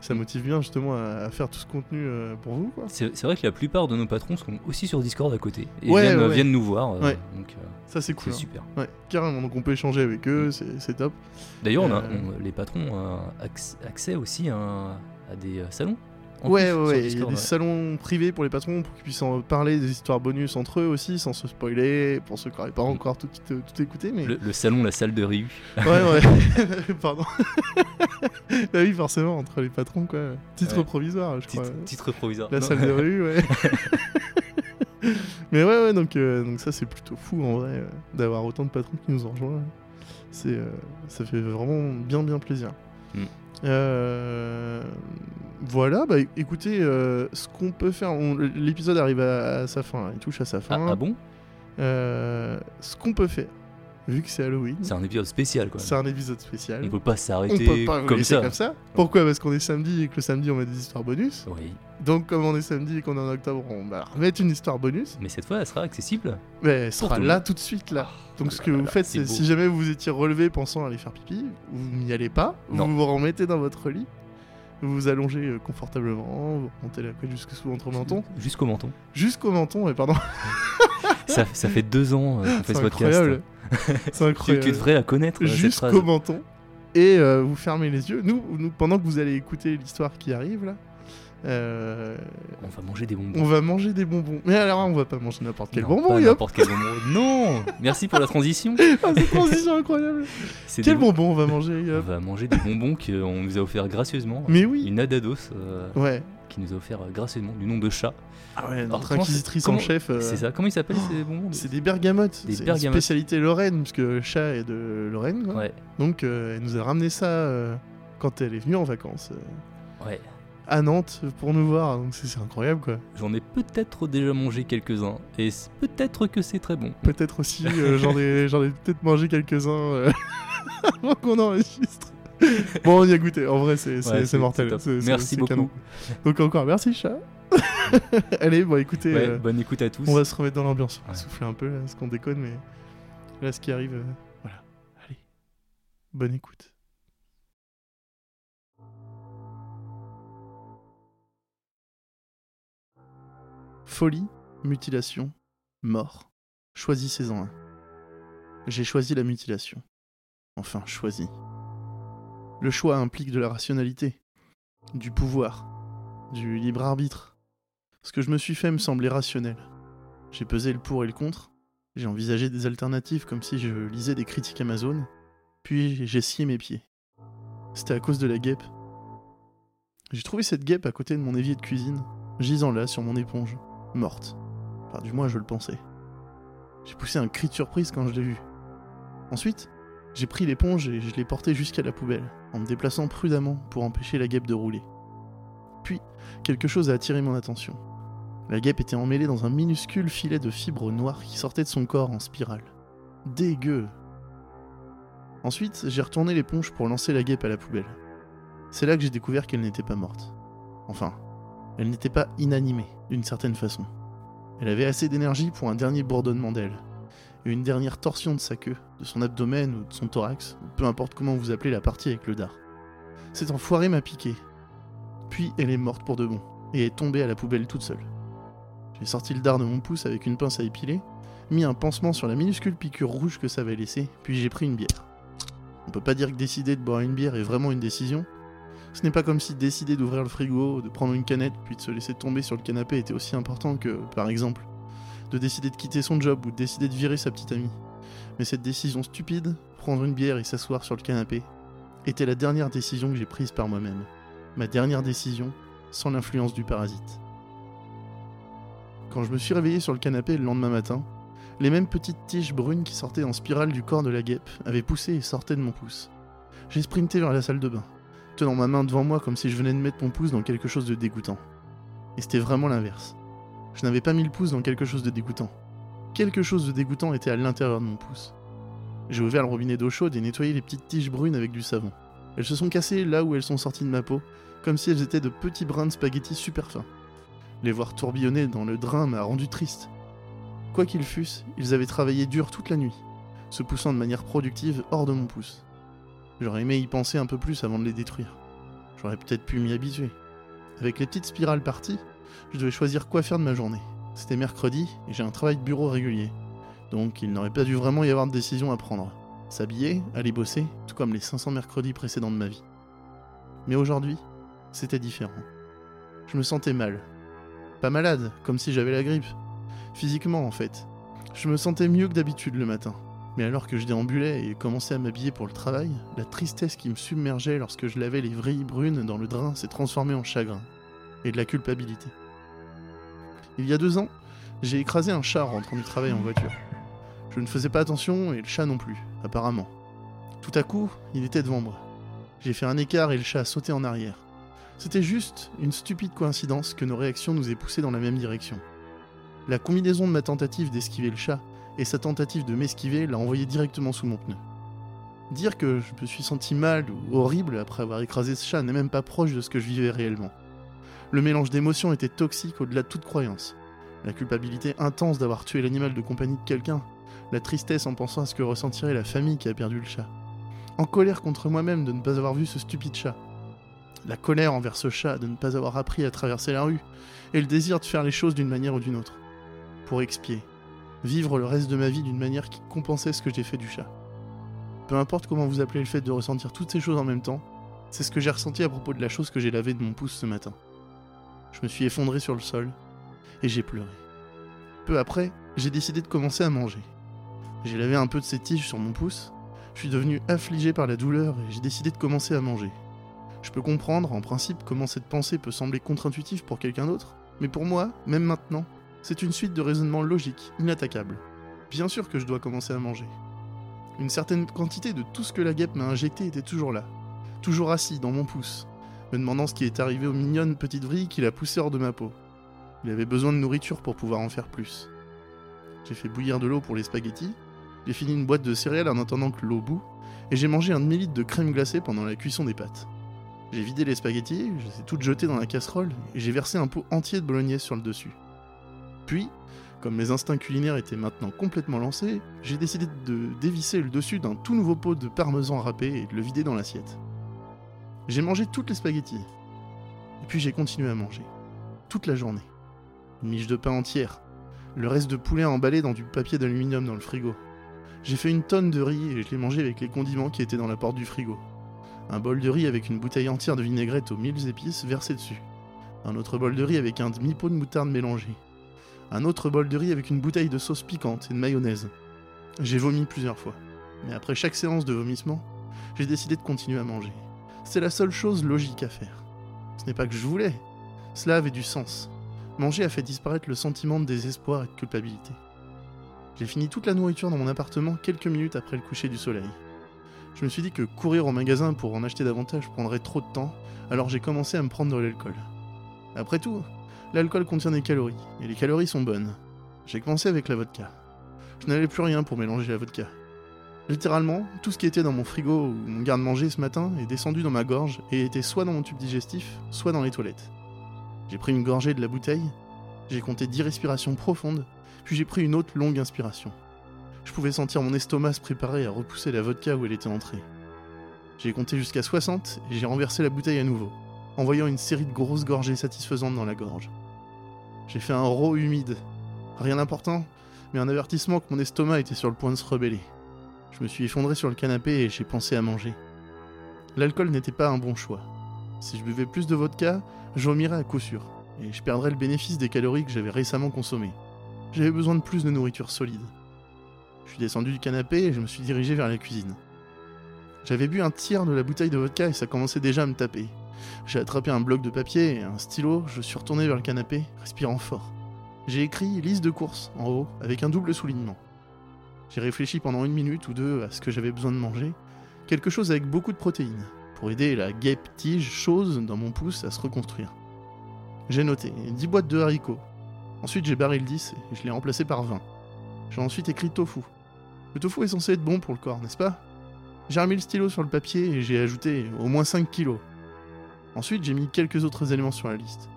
A: ça motive bien justement à, à faire tout ce contenu euh, pour vous.
B: C'est c'est vrai que la plupart de nos patrons sont aussi sur Discord à côté et
A: Ouais,
B: viennent,
A: ouais, ouais.
B: viennent nous voir. euh,
A: Ouais.
B: Donc euh,
A: Ça c'est
B: c'est
A: cool. hein.
B: super.
A: Carrément, donc on peut échanger avec eux, c'est c'est top.
B: D'ailleurs,
A: Euh.
B: les patrons ont acc- accès aussi à, à des euh, salons.
A: Ouais, ouais. Il y a des
B: ouais.
A: salons privés pour les patrons pour qu'ils puissent en parler des histoires bonus entre eux aussi, sans se spoiler, pour ceux qui n'auraient pas encore tout, tout, tout écouté. Mais...
B: Le, le salon, la salle de Ryu.
A: Ouais, ouais. Pardon. bah oui, forcément, entre les patrons, quoi. Titre
B: Ouais.
A: provisoire, je crois.
B: Titre, titre provisoire.
A: La
B: Non.
A: salle de rue, ouais. Mais ouais, ouais, donc, euh, donc ça, c'est plutôt fou, en vrai, euh, d'avoir autant de patrons qui nous ont rejoints. C'est, euh, ça fait vraiment bien, bien plaisir.
B: Mm.
A: Euh, voilà, bah écoutez, euh, ce qu'on peut faire, l'épisode arrive à, à sa fin, il touche à sa
B: Ah,
A: fin.
B: ah bon?
A: Euh, ce qu'on peut faire, vu que c'est Halloween,
B: C'est un épisode spécial, quoi.
A: c'est un épisode spécial.
B: On peut pas
A: On
B: s'arrêter
A: peut pas vous
B: comme ça.
A: comme ça. Pourquoi? Parce qu'on est samedi et que le samedi on met des histoires bonus.
B: Oui,
A: Donc comme on est samedi et qu'on est en octobre, on va remettre une histoire bonus.
B: mais cette fois, elle sera accessible.
A: Mais elle sera
B: tout
A: là tout de suite là. Donc
B: oh
A: ce que
B: là
A: vous
B: là,
A: faites,
B: c'est
A: si jamais vous étiez relevé pensant aller faire pipi, vous n'y allez pas.
B: Non.
A: Vous vous remettez dans votre lit. Vous vous allongez euh, confortablement, vous remontez la couette sous votre menton,
B: Jusqu'au menton.
A: jusqu'au menton, et pardon,
B: ça, ça fait deux ans euh, qu'on fait ce podcast.
A: incroyable. c'est
B: Tu,
A: incroyable.
B: tu devrais la connaître, euh,
A: jusqu'au menton et euh, vous fermez les yeux. Nous, nous, pendant que vous allez écouter l'histoire qui arrive là, euh,
B: On va manger des bonbons.
A: on va manger des bonbons. Mais alors, on va pas manger n'importe quel
B: Non,
A: bonbon,
B: n'importe quel bonbon. Non Merci pour la transition.
A: Ah, cette transition incroyable. Quel bonbon on va manger,
B: On
A: Yop
B: va manger des bonbons qu'on nous a offert gracieusement.
A: Mais oui.
B: Une Adados euh,
A: Ouais.
B: qui nous a offert gracieusement du nom de chat.
A: Ah ouais, notre inquisitrice en chef. euh,
B: C'est ça Comment ils s'appellent ces bonbons
A: C'est des bergamotes.
B: Des
A: C'est une
B: bergamotes.
A: spécialité Lorraine, puisque le chat est de Lorraine. quoi.
B: Ouais,
A: Donc, euh, elle nous a ramené ça euh, quand elle est venue en vacances
B: ouais.
A: à Nantes pour nous voir. Donc, c'est incroyable, quoi.
B: J'en ai peut-être déjà mangé quelques-uns. Et peut-être que c'est très bon.
A: Peut-être aussi, j'en ai, ai peut-être mangé quelques-uns avant qu'on enregistre. Bon, on y a goûté. En vrai, c'est
B: Ouais,
A: mortel.
B: Merci beaucoup.
A: canon. Donc, encore merci, chat. Allez, bon, écoutez.
B: Ouais,
A: euh,
B: bonne écoute à tous.
A: On va se remettre dans l'ambiance. On va souffler un peu, là, parce qu'on déconne, mais là, ce qui arrive, euh, voilà. Allez, bonne écoute. Folie, mutilation, mort. Choisissez-en un. J'ai choisi la mutilation. Enfin, choisi. Le choix implique de la rationalité, du pouvoir, du libre arbitre. Ce que je me suis fait me semblait rationnel. J'ai pesé le pour et le contre, j'ai envisagé des alternatives comme si je lisais des critiques Amazon, puis j'ai scié mes pieds. C'était à cause de la guêpe. J'ai trouvé cette guêpe à côté de mon évier de cuisine, gisant là sur mon éponge, morte. Enfin, du moins, je le pensais. J'ai poussé un cri de surprise quand je l'ai vue. Ensuite, j'ai pris l'éponge et je l'ai portée jusqu'à la poubelle, en me déplaçant prudemment pour empêcher la guêpe de rouler. Puis, quelque chose a attiré mon attention. La guêpe était emmêlée dans un minuscule filet de fibres noires qui sortait de son corps en spirale. Dégueu Ensuite, j'ai retourné l'éponge pour lancer la guêpe à la poubelle. C'est là que j'ai découvert qu'elle n'était pas morte. Enfin, elle n'était pas inanimée, d'une certaine façon. Elle avait assez d'énergie pour un dernier bourdonnement d'aile, une dernière torsion de sa queue, de son abdomen ou de son thorax, peu importe comment vous appelez la partie avec le dard. Cet enfoiré m'a piqué. Puis elle est morte pour de bon, et est tombée à la poubelle toute seule. J'ai sorti le dard de mon pouce avec une pince à épiler, mis un pansement sur la minuscule piqûre rouge que ça avait laissée, puis j'ai pris une bière. On peut pas dire que décider de boire une bière est vraiment une décision. Ce n'est pas comme si décider d'ouvrir le frigo, de prendre une canette, puis de se laisser tomber sur le canapé était aussi important que, par exemple, de décider de quitter son job ou de décider de virer sa petite amie. Mais cette décision stupide, prendre une bière et s'asseoir sur le canapé, était la dernière décision que j'ai prise par moi-même. Ma dernière décision, sans l'influence du parasite. Quand je me suis réveillé sur le canapé le lendemain matin, les mêmes petites tiges brunes qui sortaient en spirale du corps de la guêpe avaient poussé et sortaient de mon pouce. J'ai sprinté vers la salle de bain, tenant ma main devant moi comme si je venais de mettre mon pouce dans quelque chose de dégoûtant. Et c'était vraiment l'inverse. Je n'avais pas mis le pouce dans quelque chose de dégoûtant. Quelque chose de dégoûtant était à l'intérieur de mon pouce. J'ai ouvert le robinet d'eau chaude et nettoyé les petites tiges brunes avec du savon. Elles se sont cassées là où elles sont sorties de ma peau, comme si elles étaient de petits brins de spaghettis super fins. Les voir tourbillonner dans le drain m'a rendu triste. Quoi qu'ils fussent, ils avaient travaillé dur toute la nuit, se poussant de manière productive hors de mon pouce. J'aurais aimé y penser un peu plus avant de les détruire. J'aurais peut-être pu m'y habituer. Avec les petites spirales parties, je devais choisir quoi faire de ma journée. C'était mercredi et j'ai un travail de bureau régulier. Donc il n'aurait pas dû vraiment y avoir de décision à prendre. S'habiller, aller bosser, tout comme les 500 mercredis précédents de ma vie. Mais aujourd'hui, c'était différent. Je me sentais mal. Pas malade, comme si j'avais la grippe. Physiquement, en fait. Je me sentais mieux que d'habitude le matin. Mais alors que je déambulais et commençais à m'habiller pour le travail, la tristesse qui me submergeait lorsque je lavais les vrilles brunes dans le drain s'est transformée en chagrin et de la culpabilité. Il y a deux ans, j'ai écrasé un chat en rentrant du travail en voiture. Je ne faisais pas attention et le chat non plus, apparemment. Tout à coup, il était devant moi. J'ai fait un écart et le chat a sauté en arrière. C'était juste une stupide coïncidence que nos réactions nous aient poussés dans la même direction. La combinaison de ma tentative d'esquiver le chat et sa tentative de m'esquiver l'a envoyé directement sous mon pneu. Dire que je me suis senti mal ou horrible après avoir écrasé ce chat n'est même pas proche de ce que je vivais réellement. Le mélange d'émotions était toxique au-delà de toute croyance. La culpabilité intense d'avoir tué l'animal de compagnie de quelqu'un, la tristesse en pensant à ce que ressentirait la famille qui a perdu le chat. En colère contre moi-même de ne pas avoir vu ce stupide chat. La colère envers ce chat de ne pas avoir appris à traverser la rue, et le désir de faire les choses d'une manière ou d'une autre. Pour expier, vivre le reste de ma vie d'une manière qui compensait ce que j'ai fait du chat. Peu importe comment vous appelez le fait de ressentir toutes ces choses en même temps, c'est ce que j'ai ressenti à propos de la chose que j'ai lavée de mon pouce ce matin. Je me suis effondré sur le sol et j'ai pleuré. Peu après, j'ai décidé de commencer à manger. J'ai lavé un peu de ces tiges sur mon pouce, je suis devenu affligé par la douleur et j'ai décidé de commencer à manger. Je peux comprendre, en principe, comment cette pensée peut sembler contre-intuitive pour quelqu'un d'autre, mais pour moi, même maintenant, c'est une suite de raisonnements logiques, inattaquables. Bien sûr que je dois commencer à manger. Une certaine quantité de tout ce que la guêpe m'a injecté était toujours là, toujours assis dans mon pouce, me demandant ce qui est arrivé aux mignonnes petites vrilles qu'il a poussées hors de ma peau. Il avait besoin de nourriture pour pouvoir en faire plus. J'ai fait bouillir de l'eau pour les spaghettis, j'ai fini une boîte de céréales en attendant que l'eau bout, et j'ai mangé un demi-litre de crème glacée pendant la cuisson des pâtes. J'ai vidé les spaghettis, je les ai toutes jetées dans la casserole, et j'ai versé un pot entier de bolognaise sur le dessus. Puis, comme mes instincts culinaires étaient maintenant complètement lancés, j'ai décidé de dévisser le dessus d'un tout nouveau pot de parmesan râpé et de le vider dans l'assiette. J'ai mangé toutes les spaghettis. Et puis j'ai continué à manger. Toute la journée. Une miche de pain entière. Le reste de poulet emballé dans du papier d'aluminium dans le frigo. J'ai fait une tonne de riz et je l'ai mangé avec les condiments qui étaient dans la porte du frigo. Un bol de riz avec une bouteille entière de vinaigrette aux mille épices versée dessus. Un autre bol de riz avec un demi-pot de moutarde mélangée. Un autre bol de riz avec une bouteille de sauce piquante et de mayonnaise. J'ai vomi plusieurs fois. Mais après chaque séance de vomissement, j'ai décidé de continuer à manger. C'est la seule chose logique à faire. Ce n'est pas que je voulais. Cela avait du sens. Manger a fait disparaître le sentiment de désespoir et de culpabilité. J'ai fini toute la nourriture dans mon appartement quelques minutes après le coucher du soleil. Je me suis dit que courir au magasin pour en acheter davantage prendrait trop de temps, alors j'ai commencé à me prendre de l'alcool. Après tout, l'alcool contient des calories, et les calories sont bonnes. J'ai commencé avec la vodka. Je n'avais plus rien pour mélanger la vodka. Littéralement, tout ce qui était dans mon frigo ou mon garde-manger ce matin est descendu dans ma gorge et était soit dans mon tube digestif, soit dans les toilettes. J'ai pris une gorgée de la bouteille, j'ai compté 10 respirations profondes, puis j'ai pris une autre longue inspiration. Je pouvais sentir mon estomac se préparer à repousser la vodka où elle était entrée. J'ai compté jusqu'à 60 et j'ai renversé la bouteille à nouveau, envoyant une série de grosses gorgées satisfaisantes dans la gorge. J'ai fait un rot humide. Rien d'important, mais un avertissement que mon estomac était sur le point de se rebeller. Je me suis effondré sur le canapé et j'ai pensé à manger. L'alcool n'était pas un bon choix. Si je buvais plus de vodka, je vomirais à coup sûr, et je perdrais le bénéfice des calories que j'avais récemment consommées. J'avais besoin de plus de nourriture solide. Je suis descendu du canapé et je me suis dirigé vers la cuisine. J'avais bu un tiers de la bouteille de vodka et ça commençait déjà à me taper. J'ai attrapé un bloc de papier et un stylo, je suis retourné vers le canapé, respirant fort. J'ai écrit liste de courses en haut, avec un double soulignement. J'ai réfléchi pendant une minute ou deux à ce que j'avais besoin de manger, quelque chose avec beaucoup de protéines, pour aider la guêpe tige chose dans mon pouce à se reconstruire. J'ai noté 10 boîtes de haricots. Ensuite j'ai barré le 10 et je l'ai remplacé par 20. J'ai ensuite écrit tofu. Le tofu est censé être bon pour le corps, n'est-ce pas? J'ai remis le stylo sur le papier et j'ai ajouté au moins 5 kilos. Ensuite j'ai mis quelques autres éléments sur la liste.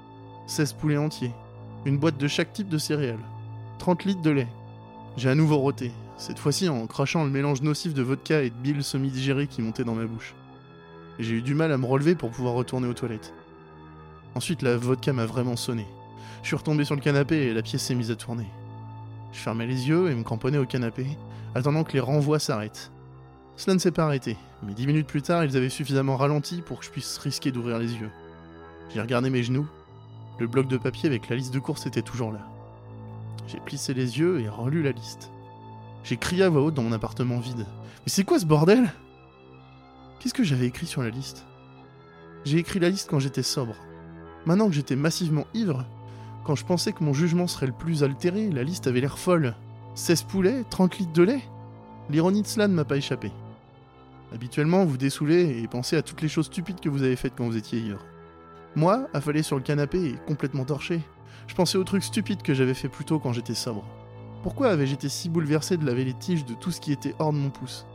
A: 16 poulets entiers, une boîte de chaque type de céréales, 30 litres de lait. J'ai à nouveau roté, cette fois-ci en crachant le mélange nocif de vodka et de bile semi-digérée qui montait dans ma bouche. J'ai eu du mal à me relever pour pouvoir retourner aux toilettes. Ensuite, la vodka m'a vraiment sonné. Je suis retombé sur le canapé et la pièce s'est mise à tourner. Je fermais les yeux et me cramponnais au canapé, attendant que les renvois s'arrêtent. Cela ne s'est pas arrêté, mais dix minutes plus tard, ils avaient suffisamment ralenti pour que je puisse risquer d'ouvrir les yeux. J'ai regardé mes genoux, Le bloc de papier avec la liste de courses était toujours là. J'ai plissé les yeux et relu la liste. J'ai crié à voix haute dans mon appartement vide. Mais c'est quoi ce bordel? Qu'est-ce que j'avais écrit sur la liste? J'ai écrit la liste quand j'étais sobre. Maintenant que j'étais massivement ivre, quand je pensais que mon jugement serait le plus altéré, la liste avait l'air folle. 16 poulets, 30 litres de lait? L'ironie de cela ne m'a pas échappé. Habituellement, vous dessoulez et pensez à toutes les choses stupides que vous avez faites quand vous étiez ivre. Moi, affalé sur le canapé et complètement torché, je pensais aux trucs stupides que j'avais fait plus tôt quand j'étais sobre. Pourquoi avais-je été si bouleversé de laver les tiges de tout ce qui était hors de mon pouce?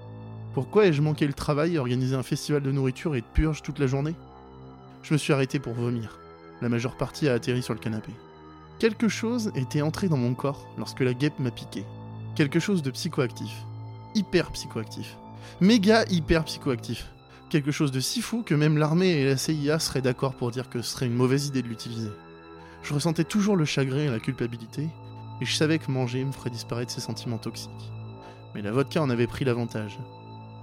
A: Pourquoi ai-je manqué le travail et organisé un festival de nourriture et de purge toute la journée? Je me suis arrêté pour vomir. La majeure partie a atterri sur le canapé. Quelque chose était entré dans mon corps lorsque la guêpe m'a piqué. Quelque chose de psychoactif. Hyper psychoactif. Méga hyper psychoactif. Quelque chose de si fou que même l'armée et la CIA seraient d'accord pour dire que ce serait une mauvaise idée de l'utiliser. Je ressentais toujours le chagrin et la culpabilité, et je savais que manger me ferait disparaître ces sentiments toxiques. Mais la vodka en avait pris l'avantage.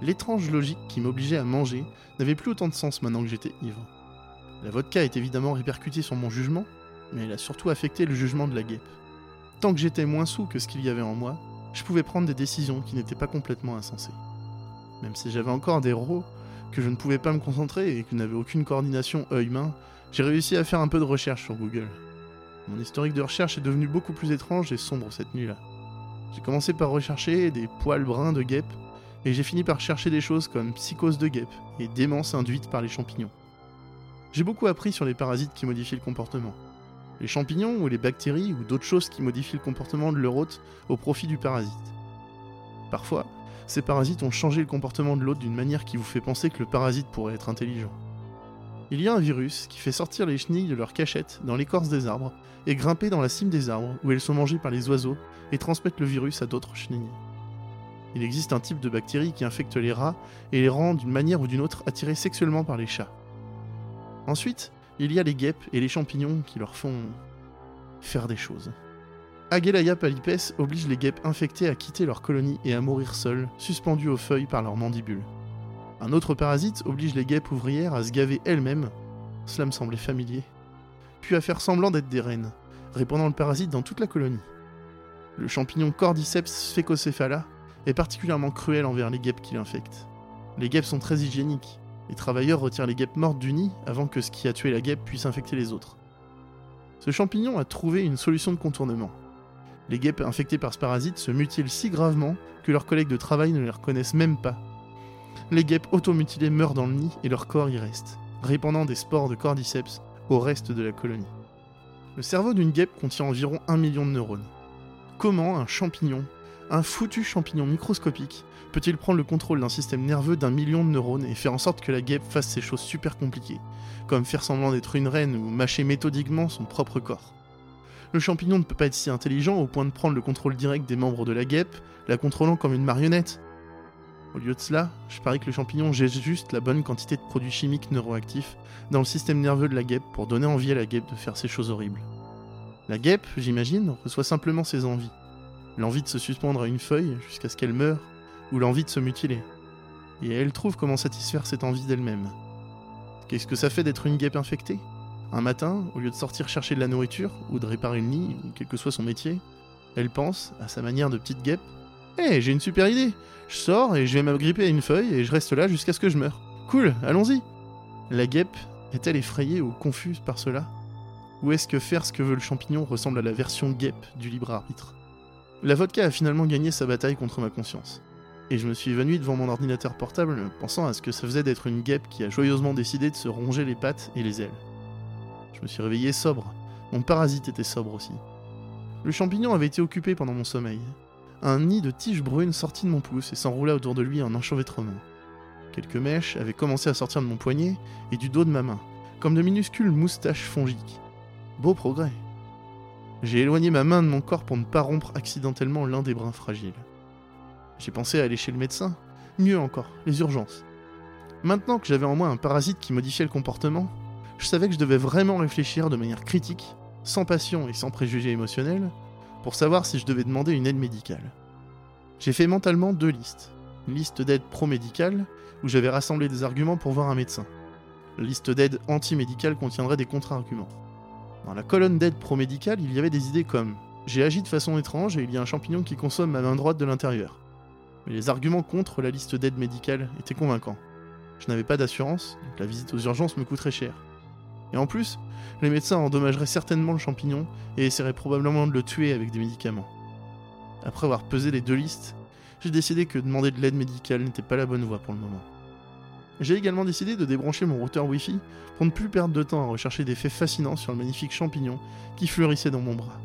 A: L'étrange logique qui m'obligeait à manger n'avait plus autant de sens maintenant que j'étais ivre. La vodka est évidemment répercutée sur mon jugement, mais elle a surtout affecté le jugement de la guêpe. Tant que j'étais moins sous que ce qu'il y avait en moi, je pouvais prendre des décisions qui n'étaient pas complètement insensées. Même si j'avais encore des rots, que je ne pouvais pas me concentrer et que n'avais aucune coordination œil-main, j'ai réussi à faire un peu de recherche sur Google. Mon historique de recherche est devenu beaucoup plus étrange et sombre cette nuit-là. J'ai commencé par rechercher des poils bruns de guêpe, et j'ai fini par chercher des choses comme psychose de guêpe et démence induite par les champignons. J'ai beaucoup appris sur les parasites qui modifient le comportement. Les champignons ou les bactéries ou d'autres choses qui modifient le comportement de leur hôte au profit du parasite. Parfois, ces parasites ont changé le comportement de l'hôte d'une manière qui vous fait penser que le parasite pourrait être intelligent. Il y a un virus qui fait sortir les chenilles de leur cachette dans l'écorce des arbres et grimper dans la cime des arbres où elles sont mangées par les oiseaux et transmettre le virus à d'autres chenilles. Il existe un type de bactérie qui infecte les rats et les rend d'une manière ou d'une autre attirés sexuellement par les chats. Ensuite, il y a les guêpes et les champignons qui leur font faire des choses. Agelaya palipes oblige les guêpes infectées à quitter leur colonie et à mourir seules, suspendues aux feuilles par leurs mandibules. Un autre parasite oblige les guêpes ouvrières à se gaver elles-mêmes, cela me semblait familier, puis à faire semblant d'être des reines, répandant le parasite dans toute la colonie. Le champignon Cordyceps sphecocephala est particulièrement cruel envers les guêpes qui l'infectent. Les guêpes sont très hygiéniques, les travailleurs retirent les guêpes mortes du nid avant que ce qui a tué la guêpe puisse infecter les autres. Ce champignon a trouvé une solution de contournement. Les guêpes infectées par ce parasite se mutilent si gravement que leurs collègues de travail ne les reconnaissent même pas. Les guêpes automutilées meurent dans le nid et leur corps y reste, répandant des spores de cordyceps au reste de la colonie. Le cerveau d'une guêpe contient environ un million de neurones. Comment un champignon, un foutu champignon microscopique, peut-il prendre le contrôle d'un système nerveux d'un million de neurones et faire en sorte que la guêpe fasse ces choses super compliquées, comme faire semblant d'être une reine ou mâcher méthodiquement son propre corps? Le champignon ne peut pas être si intelligent au point de prendre le contrôle direct des membres de la guêpe, la contrôlant comme une marionnette. Au lieu de cela, je parie que le champignon jette juste la bonne quantité de produits chimiques neuroactifs dans le système nerveux de la guêpe pour donner envie à la guêpe de faire ces choses horribles. La guêpe, j'imagine, reçoit simplement ses envies. L'envie de se suspendre à une feuille jusqu'à ce qu'elle meure, ou l'envie de se mutiler. Et elle trouve comment satisfaire cette envie d'elle-même. Qu'est-ce que ça fait d'être une guêpe infectée? Un matin, au lieu de sortir chercher de la nourriture, ou de réparer le nid, ou quel que soit son métier, elle pense, à sa manière de petite guêpe Hé, j'ai une super idée Je sors et je vais m'agripper à une feuille et je reste là jusqu'à ce que je meure. Cool, allons-y La guêpe est-elle effrayée ou confuse par cela? Ou est-ce que faire ce que veut le champignon ressemble à la version guêpe du libre arbitre? La vodka a finalement gagné sa bataille contre ma conscience. Et je me suis évanoui devant mon ordinateur portable, pensant à ce que ça faisait d'être une guêpe qui a joyeusement décidé de se ronger les pattes et les ailes. Je me suis réveillé sobre. Mon parasite était sobre aussi. Le champignon avait été occupé pendant mon sommeil. Un nid de tiges brunes sortit de mon pouce et s'enroula autour de lui en enchevêtrement. Quelques mèches avaient commencé à sortir de mon poignet et du dos de ma main, comme de minuscules moustaches fongiques. Beau progrès. J'ai éloigné ma main de mon corps pour ne pas rompre accidentellement l'un des brins fragiles. J'ai pensé à aller chez le médecin. Mieux encore, les urgences. Maintenant que j'avais en moi un parasite qui modifiait le comportement, je savais que je devais vraiment réfléchir de manière critique, sans passion et sans préjugés émotionnels, pour savoir si je devais demander une aide médicale. J'ai fait mentalement deux listes. Une liste d'aide pro-médicale, où j'avais rassemblé des arguments pour voir un médecin. La liste d'aide anti-médicale contiendrait des contre-arguments. Dans la colonne d'aide pro-médicale, il y avait des idées comme J'ai agi de façon étrange et il y a un champignon qui consomme ma main droite de l'intérieur. Mais les arguments contre la liste d'aide médicale étaient convaincants. Je n'avais pas d'assurance, donc la visite aux urgences me coûterait cher. Et en plus, les médecins endommageraient certainement le champignon et essaieraient probablement de le tuer avec des médicaments. Après avoir pesé les deux listes, j'ai décidé que demander de l'aide médicale n'était pas la bonne voie pour le moment. J'ai également décidé de débrancher mon routeur Wi-Fi pour ne plus perdre de temps à rechercher des faits fascinants sur le magnifique champignon qui fleurissait dans mon bras.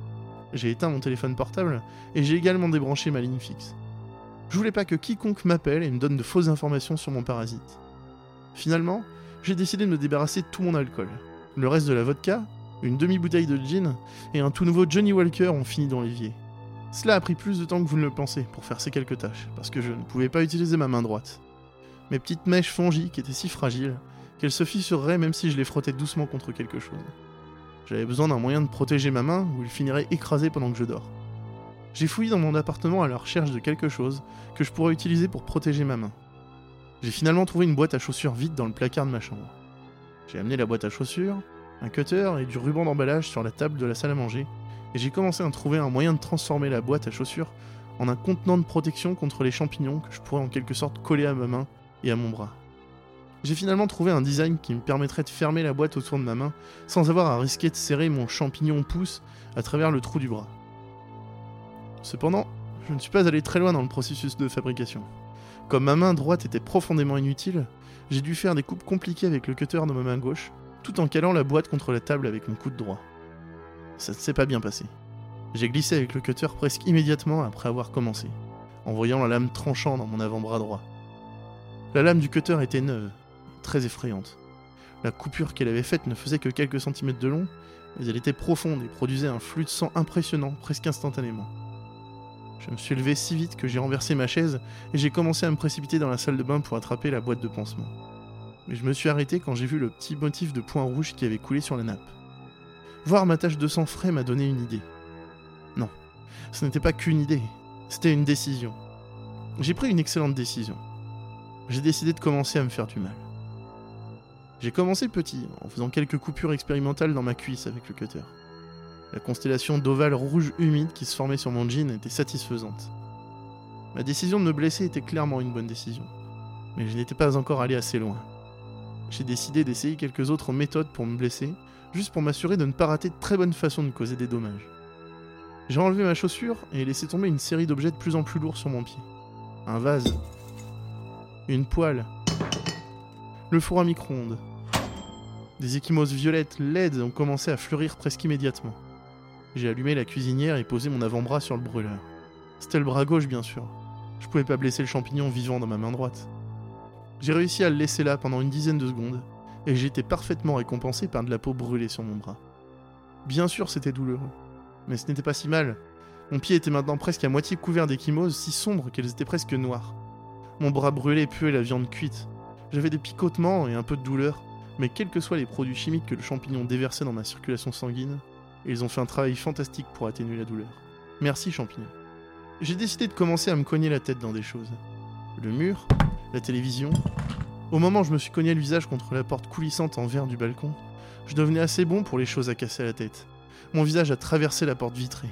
A: J'ai éteint mon téléphone portable et j'ai également débranché ma ligne fixe. Je voulais pas que quiconque m'appelle et me donne de fausses informations sur mon parasite. Finalement, j'ai décidé de me débarrasser de tout mon alcool. Le reste de la vodka, une demi-bouteille de gin et un tout nouveau Johnny Walker ont fini dans l'évier. Cela a pris plus de temps que vous ne le pensez pour faire ces quelques tâches, parce que je ne pouvais pas utiliser ma main droite. Mes petites mèches fongiques étaient si fragiles qu'elles se fissureraient même si je les frottais doucement contre quelque chose. J'avais besoin d'un moyen de protéger ma main ou il finirait écrasé pendant que je dors. J'ai fouillé dans mon appartement à la recherche de quelque chose que je pourrais utiliser pour protéger ma main. J'ai finalement trouvé une boîte à chaussures vide dans le placard de ma chambre. J'ai amené la boîte à chaussures, un cutter et du ruban d'emballage sur la table de la salle à manger, et j'ai commencé à trouver un moyen de transformer la boîte à chaussures en un contenant de protection contre les champignons que je pourrais en quelque sorte coller à ma main et à mon bras. J'ai finalement trouvé un design qui me permettrait de fermer la boîte autour de ma main sans avoir à risquer de serrer mon champignon pouce à travers le trou du bras. Cependant, je ne suis pas allé très loin dans le processus de fabrication. Comme ma main droite était profondément inutile, j'ai dû faire des coupes compliquées avec le cutter de ma main gauche, tout en calant la boîte contre la table avec mon coude droit. Ça ne s'est pas bien passé. J'ai glissé avec le cutter presque immédiatement après avoir commencé, en voyant la lame tranchant dans mon avant-bras droit. La lame du cutter était neuve, très effrayante. La coupure qu'elle avait faite ne faisait que quelques centimètres de long, mais elle était profonde et produisait un flux de sang impressionnant presque instantanément. Je me suis levé si vite que j'ai renversé ma chaise et j'ai commencé à me précipiter dans la salle de bain pour attraper la boîte de pansement. Mais je me suis arrêté quand j'ai vu le petit motif de point rouge qui avait coulé sur la nappe. Voir ma tache de sang frais m'a donné une idée. Non, ce n'était pas qu'une idée, c'était une décision. J'ai pris une excellente décision. J'ai décidé de commencer à me faire du mal. J'ai commencé petit, en faisant quelques coupures expérimentales dans ma cuisse avec le cutter. La constellation d'ovales rouges humides qui se formait sur mon jean était satisfaisante. Ma décision de me blesser était clairement une bonne décision, mais je n'étais pas encore allé assez loin. J'ai décidé d'essayer quelques autres méthodes pour me blesser, juste pour m'assurer de ne pas rater de très bonnes façons de causer des dommages. J'ai enlevé ma chaussure et laissé tomber une série d'objets de plus en plus lourds sur mon pied. Un vase, une poêle, le four à micro-ondes. Des échymoses violettes laides ont commencé à fleurir presque immédiatement. J'ai allumé la cuisinière et posé mon avant-bras sur le brûleur. C'était le bras gauche, bien sûr. Je pouvais pas blesser le champignon vivant dans ma main droite. J'ai réussi à le laisser là pendant une dizaine de secondes, et j'ai été parfaitement récompensé par de la peau brûlée sur mon bras. Bien sûr, c'était douloureux, mais ce n'était pas si mal. Mon pied était maintenant presque à moitié couvert d'échymoses si sombres qu'elles étaient presque noires. Mon bras brûlé puait la viande cuite. J'avais des picotements et un peu de douleur, mais quels que soient les produits chimiques que le champignon déversait dans ma circulation sanguine, ils ont fait un travail fantastique pour atténuer la douleur. Merci champignon. J'ai décidé de commencer à me cogner la tête dans des choses. Le mur, la télévision. Au moment où je me suis cogné le visage contre la porte coulissante en verre du balcon, je devenais assez bon pour les choses à casser la tête. Mon visage a traversé la porte vitrée.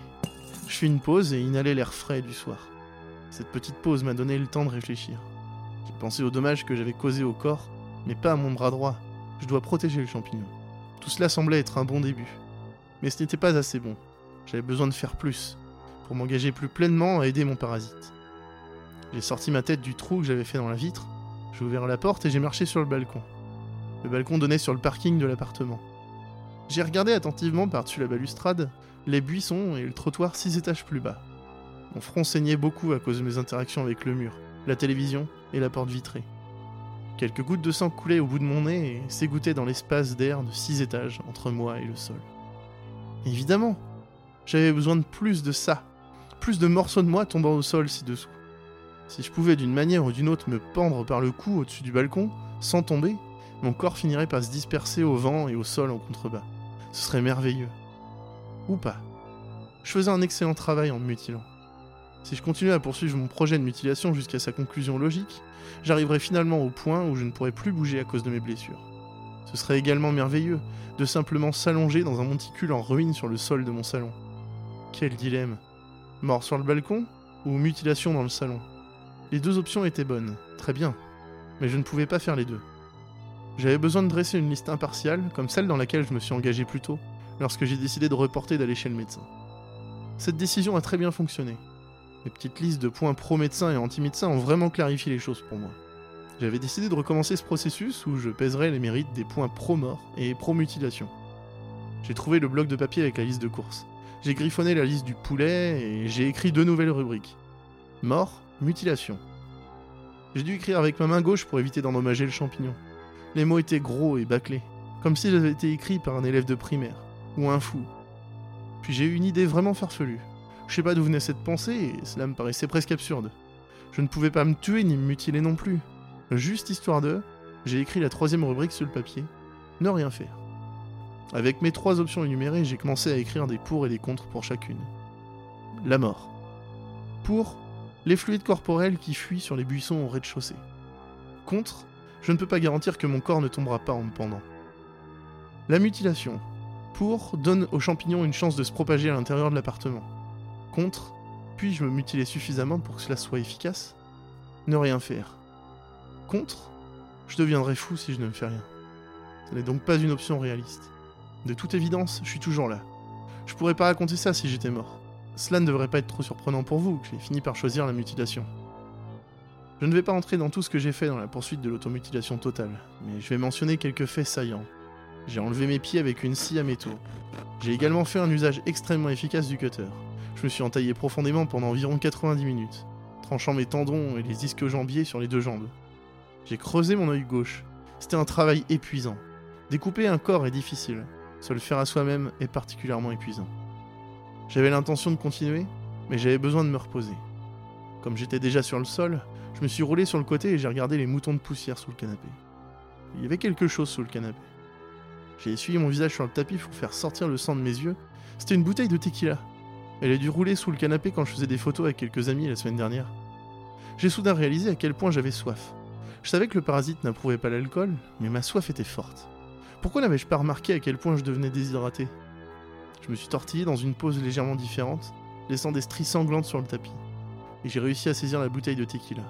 A: Je fis une pause et inhalai l'air frais du soir. Cette petite pause m'a donné le temps de réfléchir. J'ai pensé aux dommages que j'avais causés au corps, mais pas à mon bras droit. Je dois protéger le champignon. Tout cela semblait être un bon début. Mais ce n'était pas assez bon. J'avais besoin de faire plus, pour m'engager plus pleinement à aider mon parasite. J'ai sorti ma tête du trou que j'avais fait dans la vitre, j'ai ouvert la porte et j'ai marché sur le balcon. Le balcon donnait sur le parking de l'appartement. J'ai regardé attentivement par-dessus la balustrade les buissons et le trottoir six étages plus bas. Mon front saignait beaucoup à cause de mes interactions avec le mur, la télévision et la porte vitrée. Quelques gouttes de sang coulaient au bout de mon nez et s'égouttaient dans l'espace d'air de six étages entre moi et le sol. Évidemment, j'avais besoin de plus de ça, plus de morceaux de moi tombant au sol ci-dessous. Si je pouvais d'une manière ou d'une autre me pendre par le cou au-dessus du balcon, sans tomber, mon corps finirait par se disperser au vent et au sol en contrebas. Ce serait merveilleux. Ou pas. Je faisais un excellent travail en me mutilant. Si je continuais à poursuivre mon projet de mutilation jusqu'à sa conclusion logique, j'arriverais finalement au point où je ne pourrais plus bouger à cause de mes blessures. Ce serait également merveilleux de simplement s'allonger dans un monticule en ruine sur le sol de mon salon. Quel dilemme. Mort sur le balcon ou mutilation dans le salon? Les deux options étaient bonnes, très bien, mais je ne pouvais pas faire les deux. J'avais besoin de dresser une liste impartiale, comme celle dans laquelle je me suis engagé plus tôt, lorsque j'ai décidé de reporter d'aller chez le médecin. Cette décision a très bien fonctionné. Les petites listes de points pro-médecin et anti-médecin ont vraiment clarifié les choses pour moi. J'avais décidé de recommencer ce processus où je pèserais les mérites des points pro-mort et pro-mutilation. J'ai trouvé le bloc de papier avec la liste de courses. J'ai griffonné la liste du poulet et j'ai écrit deux nouvelles rubriques. Mort, mutilation. J'ai dû écrire avec ma main gauche pour éviter d'endommager le champignon. Les mots étaient gros et bâclés, comme s'ils avaient été écrits par un élève de primaire, ou un fou. Puis j'ai eu une idée vraiment farfelue. Je sais pas d'où venait cette pensée, et cela me paraissait presque absurde. Je ne pouvais pas me tuer ni me mutiler non plus. Juste histoire de, j'ai écrit la troisième rubrique sur le papier. Ne rien faire. Avec mes trois options énumérées, j'ai commencé à écrire des pour et des contre pour chacune. La mort. Pour, les fluides corporels qui fuient sur les buissons au rez-de-chaussée. Contre, je ne peux pas garantir que mon corps ne tombera pas en me pendant. La mutilation. Pour, donne aux champignons une chance de se propager à l'intérieur de l'appartement. Contre, puis-je me mutiler suffisamment pour que cela soit efficace? Ne rien faire. Contre, je deviendrai fou si je ne fais rien. Ce n'est donc pas une option réaliste. De toute évidence, je suis toujours là. Je pourrais pas raconter ça si j'étais mort. Cela ne devrait pas être trop surprenant pour vous que j'ai fini par choisir la mutilation. Je ne vais pas entrer dans tout ce que j'ai fait dans la poursuite de l'automutilation totale, mais je vais mentionner quelques faits saillants. J'ai enlevé mes pieds avec une scie à métaux. J'ai également fait un usage extrêmement efficace du cutter. Je me suis entaillé profondément pendant environ 90 minutes, tranchant mes tendons et les disques jambiers sur les deux jambes. J'ai creusé mon œil gauche. C'était un travail épuisant. Découper un corps est difficile. Se le faire à soi-même est particulièrement épuisant. J'avais l'intention de continuer, mais j'avais besoin de me reposer. Comme j'étais déjà sur le sol, je me suis roulé sur le côté et j'ai regardé les moutons de poussière sous le canapé. Il y avait quelque chose sous le canapé. J'ai essuyé mon visage sur le tapis pour faire sortir le sang de mes yeux. C'était une bouteille de tequila. Elle a dû rouler sous le canapé quand je faisais des photos avec quelques amis la semaine dernière. J'ai soudain réalisé à quel point j'avais soif. Je savais que le parasite n'approuvait pas l'alcool, mais ma soif était forte. Pourquoi n'avais-je pas remarqué à quel point je devenais déshydraté? Je me suis tortillé dans une pose légèrement différente, laissant des stries sanglantes sur le tapis. Et j'ai réussi à saisir la bouteille de tequila.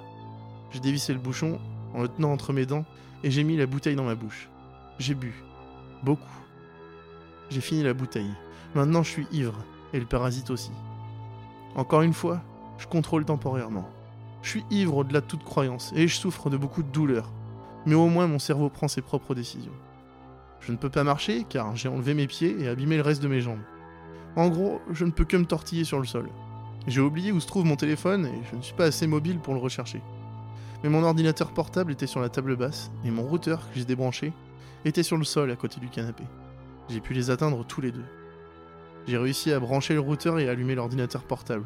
A: J'ai dévissé le bouchon en le tenant entre mes dents et j'ai mis la bouteille dans ma bouche. J'ai bu. Beaucoup. J'ai fini la bouteille. Maintenant je suis ivre, et le parasite aussi. Encore une fois, je contrôle temporairement. Je suis ivre au-delà de toute croyance, et je souffre de beaucoup de douleurs. Mais au moins mon cerveau prend ses propres décisions. Je ne peux pas marcher car j'ai enlevé mes pieds et abîmé le reste de mes jambes. En gros, je ne peux que me tortiller sur le sol. J'ai oublié où se trouve mon téléphone et je ne suis pas assez mobile pour le rechercher. Mais mon ordinateur portable était sur la table basse et mon routeur que j'ai débranché était sur le sol à côté du canapé. J'ai pu les atteindre tous les deux. J'ai réussi à brancher le routeur et à allumer l'ordinateur portable.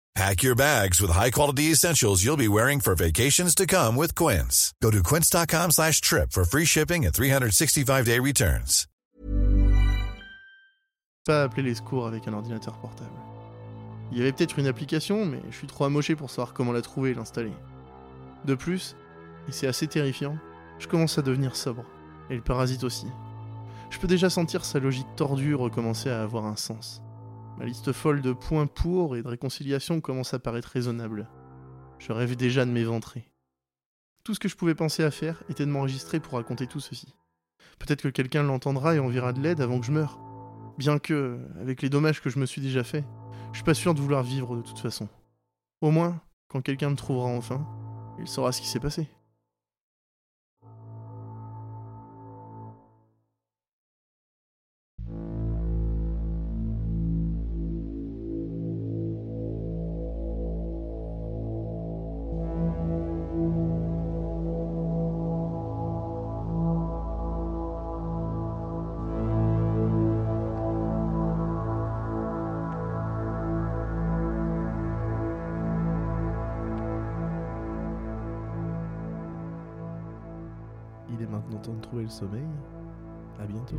G: Pack your bags with high-quality essentials you'll be wearing for vacations to come with Quince. Go to quince.com slash trip for free shipping and 365-day returns.
A: pas appeler les secours avec un ordinateur portable. Il y avait peut-être une application, mais je suis trop amoché pour savoir comment la trouver et l'installer. De plus, et c'est assez terrifiant, je commence à devenir sobre, et le parasite aussi. Je peux déjà sentir sa logique tordue recommencer à avoir un sens. Ma liste folle de points pour et de réconciliation commence à paraître raisonnable. Je rêve déjà de m'éventrer. Tout ce que je pouvais penser à faire était de m'enregistrer pour raconter tout ceci. Peut-être que quelqu'un l'entendra et enverra de l'aide avant que je meure. Bien que, avec les dommages que je me suis déjà fait, je suis pas sûr de vouloir vivre de toute façon. Au moins, quand quelqu'un me trouvera enfin, il saura ce qui s'est passé. Sommeil. À bientôt.